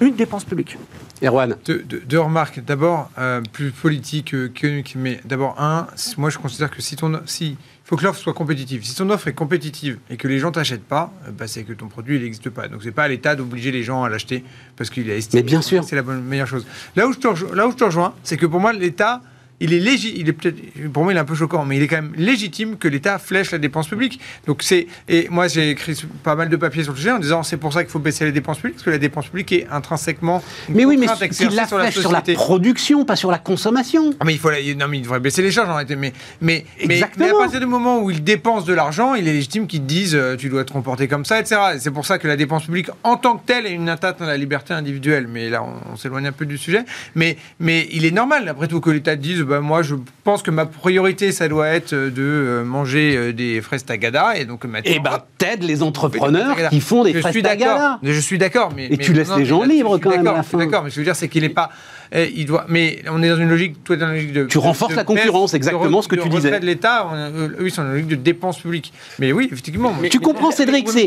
une dépense publique. Erwan Deux, remarques. D'abord, euh, plus politique que mais d'abord, un, moi je considère que si ton. Si, il faut que l'offre soit compétitive. Si ton offre est compétitive et que les gens t'achètent pas, euh, bah, c'est que ton produit n'existe pas. Donc c'est pas à l'État d'obliger les gens à l'acheter parce qu'il a estimé. Mais bien sûr, c'est la bonne, meilleure chose. Là où je te, là où je te rejoins, c'est que pour moi l'État il est légitime, il est peut-être, pour moi il est un peu choquant, mais il est quand même légitime que l'État flèche la dépense publique. Donc c'est, et moi j'ai écrit pas mal de papiers sur le sujet en disant c'est pour ça qu'il faut baisser les dépenses publiques, parce que la dépense publique est intrinsèquement. Mais oui, mais il la flèche sur la, production, pas sur la consommation. Ah, mais il faut, non mais il devrait baisser les charges en réalité, mais mais, mais, mais, à partir du moment où il dépense de l'argent, il est légitime qu'ils disent euh, tu dois te comporter comme ça, etc. C'est pour ça que la dépense publique en tant que telle est une atteinte à la liberté individuelle. Mais là on, s'éloigne un peu du sujet, mais mais il est normal après tout que l'État dise bah moi je je pense que ma priorité, ça doit être de euh, manger euh, des fraises tagada. Et donc maintenant. Eh ben, t'aides les entrepreneurs qui font des fraises tagada. Je suis d'accord. Mais, et tu laisses les gens libres quand même à la fin. D'accord, mais ce que je veux dire, c'est qu'il n'est pas. Eh, il doit, mais on est dans une logique, toi, dans une logique de. Tu renforces la concurrence, exactement ce que tu disais. de l'État, eux, ils sont dans une logique de dépenses publiques. Mais oui, effectivement. tu comprends, Cédric, c'est.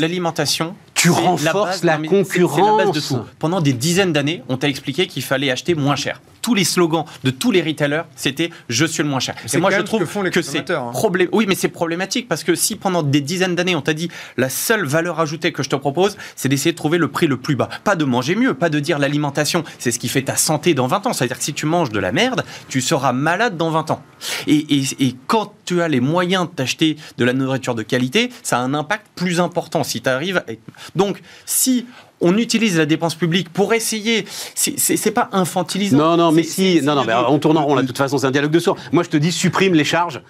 L'alimentation. Tu renforces la, concurrence. de Pendant des dizaines d'années, on t'a expliqué qu'il fallait acheter moins cher tous les slogans de tous les retailers, c'était je suis le moins cher. Et moi, je trouve que, c'est hein. problème. Oui, mais c'est problématique parce que si pendant des dizaines d'années, on t'a dit la seule valeur ajoutée que je te propose, c'est d'essayer de trouver le prix le plus bas. Pas de manger mieux, pas de dire l'alimentation, c'est ce qui fait ta santé dans 20 ans. C'est-à-dire que si tu manges de la merde, tu seras malade dans 20 ans. Et, et, et quand tu as les moyens de t'acheter de la nourriture de qualité, ça a un impact plus important si tu arrives. Donc, si on utilise la dépense publique pour essayer. C'est pas infantilisant. Non, non, mais si. Non, non, mais on tourne en rond là. De toute façon, c'est un dialogue de sourds. Moi, je te dis, supprime les charges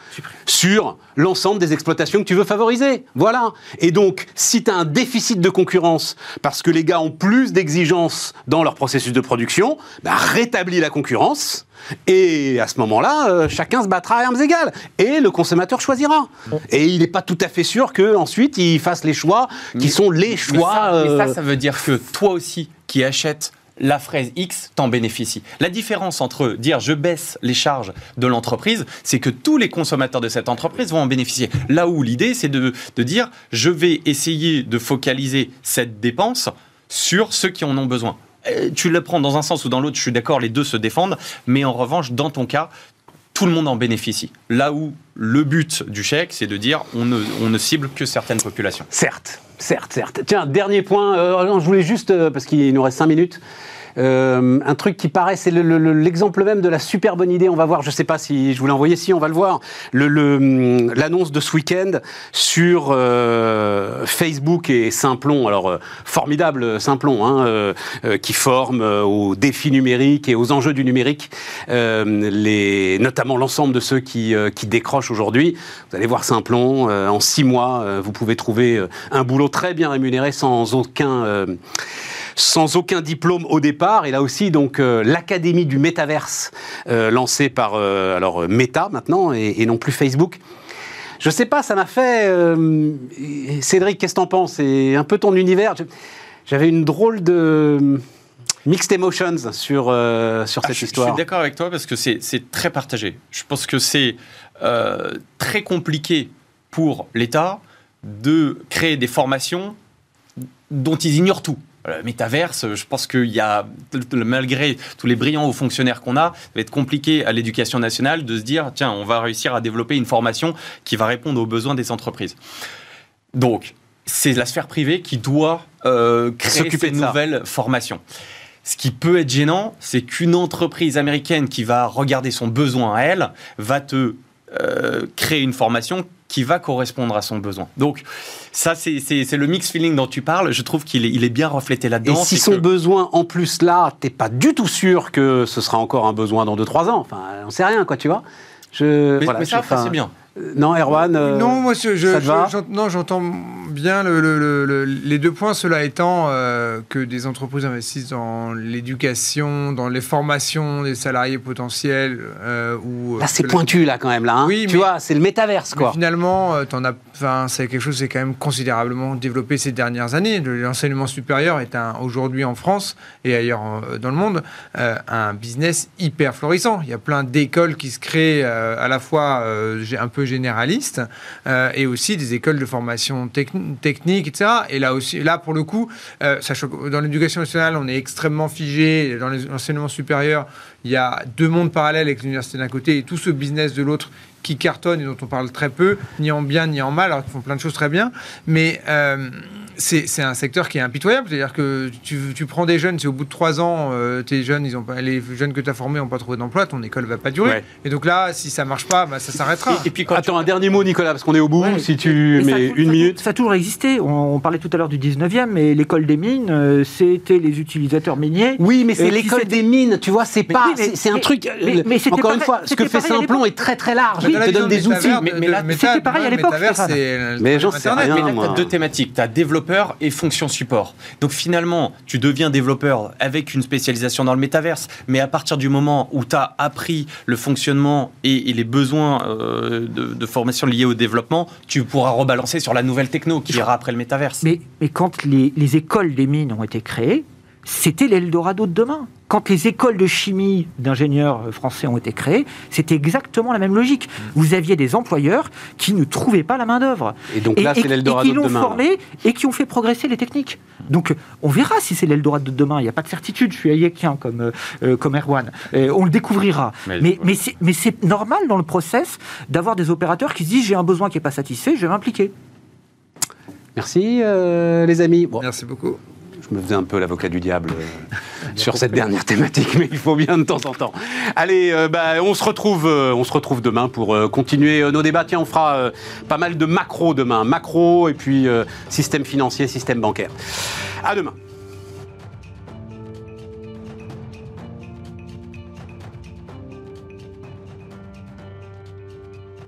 sur l'ensemble des exploitations que tu veux favoriser. Voilà. Et donc, si tu as un déficit de concurrence parce que les gars ont plus d'exigences dans leur processus de production, bah, rétablis la concurrence et à ce moment-là, euh, chacun se battra à armes égales. Et le consommateur choisira. Et il n'est pas tout à fait sûr qu'ensuite, il fasse les choix qui sont les choix. Mais ça, ça, ça veut dire que toi aussi, qui achètes la fraise X t'en bénéficie. La différence entre dire je baisse les charges de l'entreprise, c'est que tous les consommateurs de cette entreprise vont en bénéficier. Là où l'idée, c'est de, de, dire je vais essayer de focaliser cette dépense sur ceux qui en ont besoin. Euh, tu le prends dans un sens ou dans l'autre, je suis d'accord, les deux se défendent, mais en revanche, dans ton cas, tout le monde en bénéficie. Là où le but du chèque, c'est de dire on ne, cible que certaines populations. Certes, certes, certes. Tiens, dernier point, euh, je voulais juste, euh, parce qu'il nous reste cinq minutes, euh, un truc qui paraît, c'est l'exemple même de la super bonne idée. On va voir, je ne sais pas si je vous l'ai envoyé, si on va le voir. L'annonce de ce week-end sur euh, Facebook et Simplon, alors euh, formidable Simplon, hein, qui forme aux défis numériques et aux enjeux du numérique, les, notamment l'ensemble de ceux qui, qui décrochent aujourd'hui. Vous allez voir Simplon, en six mois, vous pouvez trouver un boulot très bien rémunéré sans aucun sans aucun diplôme au départ. Et là aussi, donc, euh, l'Académie du Métaverse, euh, lancée par euh, alors, Meta maintenant, et, non plus Facebook. Je sais pas, ça m'a fait... Cédric, qu'est-ce que t'en penses? C'est un peu ton univers. J'avais une drôle de... Mixed emotions sur, sur ah, cette histoire. Je suis d'accord avec toi parce que c'est très partagé. Je pense que c'est très compliqué pour l'État de créer des formations dont ils ignorent tout. Le métaverse, je pense qu'il y a, malgré tous les brillants hauts fonctionnaires qu'on a, ça va être compliqué à l'éducation nationale de se dire, tiens, on va réussir à développer une formation qui va répondre aux besoins des entreprises. Donc, c'est la sphère privée qui doit euh, créer ces nouvelles formations. Ce qui peut être gênant, c'est qu'une entreprise américaine qui va regarder son besoin à elle va te euh, créer une formation qui va correspondre à son besoin. Donc, ça, c'est le mix feeling dont tu parles. Je trouve qu'il est, il est bien reflété là-dedans. Et si son besoin, en plus, là, t'es pas du tout sûr que ce sera encore un besoin dans 2-3 ans. Enfin, on sait rien, quoi, tu vois. Je, mais, voilà, mais ça, c'est bien. Euh, non, Erwan euh, Non, moi, je, j'entends bien les deux points, cela étant euh, que des entreprises investissent dans l'éducation, dans les formations des salariés potentiels. ou, là, c'est pointu, là, quand même, là. Hein. oui, tu vois, c'est le métaverse, quoi. finalement, c'est quelque chose qui est quand même considérablement développé ces dernières années. L'enseignement supérieur est aujourd'hui en France et ailleurs dans le monde un business hyper florissant. Il y a plein d'écoles qui se créent à la fois un peu généralistes euh, et aussi des écoles de formation technique, etc. Et là aussi, là pour le coup, euh, dans l'éducation nationale, on est extrêmement figé. Dans l'enseignement supérieur, il y a deux mondes parallèles avec l'université d'un côté et tout ce business de l'autre qui cartonne et dont on parle très peu, ni en bien ni en mal, alors qu'ils font plein de choses très bien. Mais euh, c'est un secteur qui est impitoyable. C'est-à-dire que tu, prends des jeunes, si au bout de trois ans, euh, tes jeunes, ils ont pas, les jeunes que tu as formés n'ont pas trouvé d'emploi, ton école va pas durer. Et donc là, si ça marche pas, bah, ça s'arrêtera. Et, puis Attends, un dernier mot, Nicolas, parce qu'on est au bout. si tu mets une minute. Ça a toujours existé. On, parlait tout à l'heure du 19e, mais l'école des mines, euh, c'était les utilisateurs miniers. Oui, mais c'est l'école des mines, tu vois, c'est pas. c'est un truc. Mais, encore une fois, ce que fait Simplon est très très large. Il te donne des outils. Mais c'était pareil à l'époque. Mais j'en sais rien. Mais tu deux thématiques. Tu as et fonction support. Donc finalement, tu deviens développeur avec une spécialisation dans le métaverse, mais à partir du moment où tu as appris le fonctionnement et, les besoins euh, de, formation liés au développement, tu pourras rebalancer sur la nouvelle techno qui ira après le métaverse. Mais, mais quand les écoles des mines ont été créées, c'était l'Eldorado de demain. Quand les écoles de chimie d'ingénieurs français ont été créées, c'était exactement la même logique. Mm. Vous aviez des employeurs qui ne trouvaient pas la main-d'œuvre. Et donc là, c'est l'Eldorado de demain. qui l'ont formé et qui ont fait progresser les techniques. Donc on verra si c'est l'Eldorado de demain. Il n'y a pas de certitude. Je suis hayekien comme, euh, euh, comme Erwan. on le découvrira. Mais, mais, c'est normal dans le process d'avoir des opérateurs qui se disent j'ai un besoin qui n'est pas satisfait, je vais m'impliquer. Merci euh, les amis. Merci beaucoup me faisais un peu l'avocat du diable euh, sur cette dernière thématique, mais il faut bien de temps en temps. Allez, euh, bah, on, se retrouve, euh, on se retrouve demain pour continuer nos débats. Tiens, on fera pas mal de macro demain. Macro et puis système financier, système bancaire. À demain.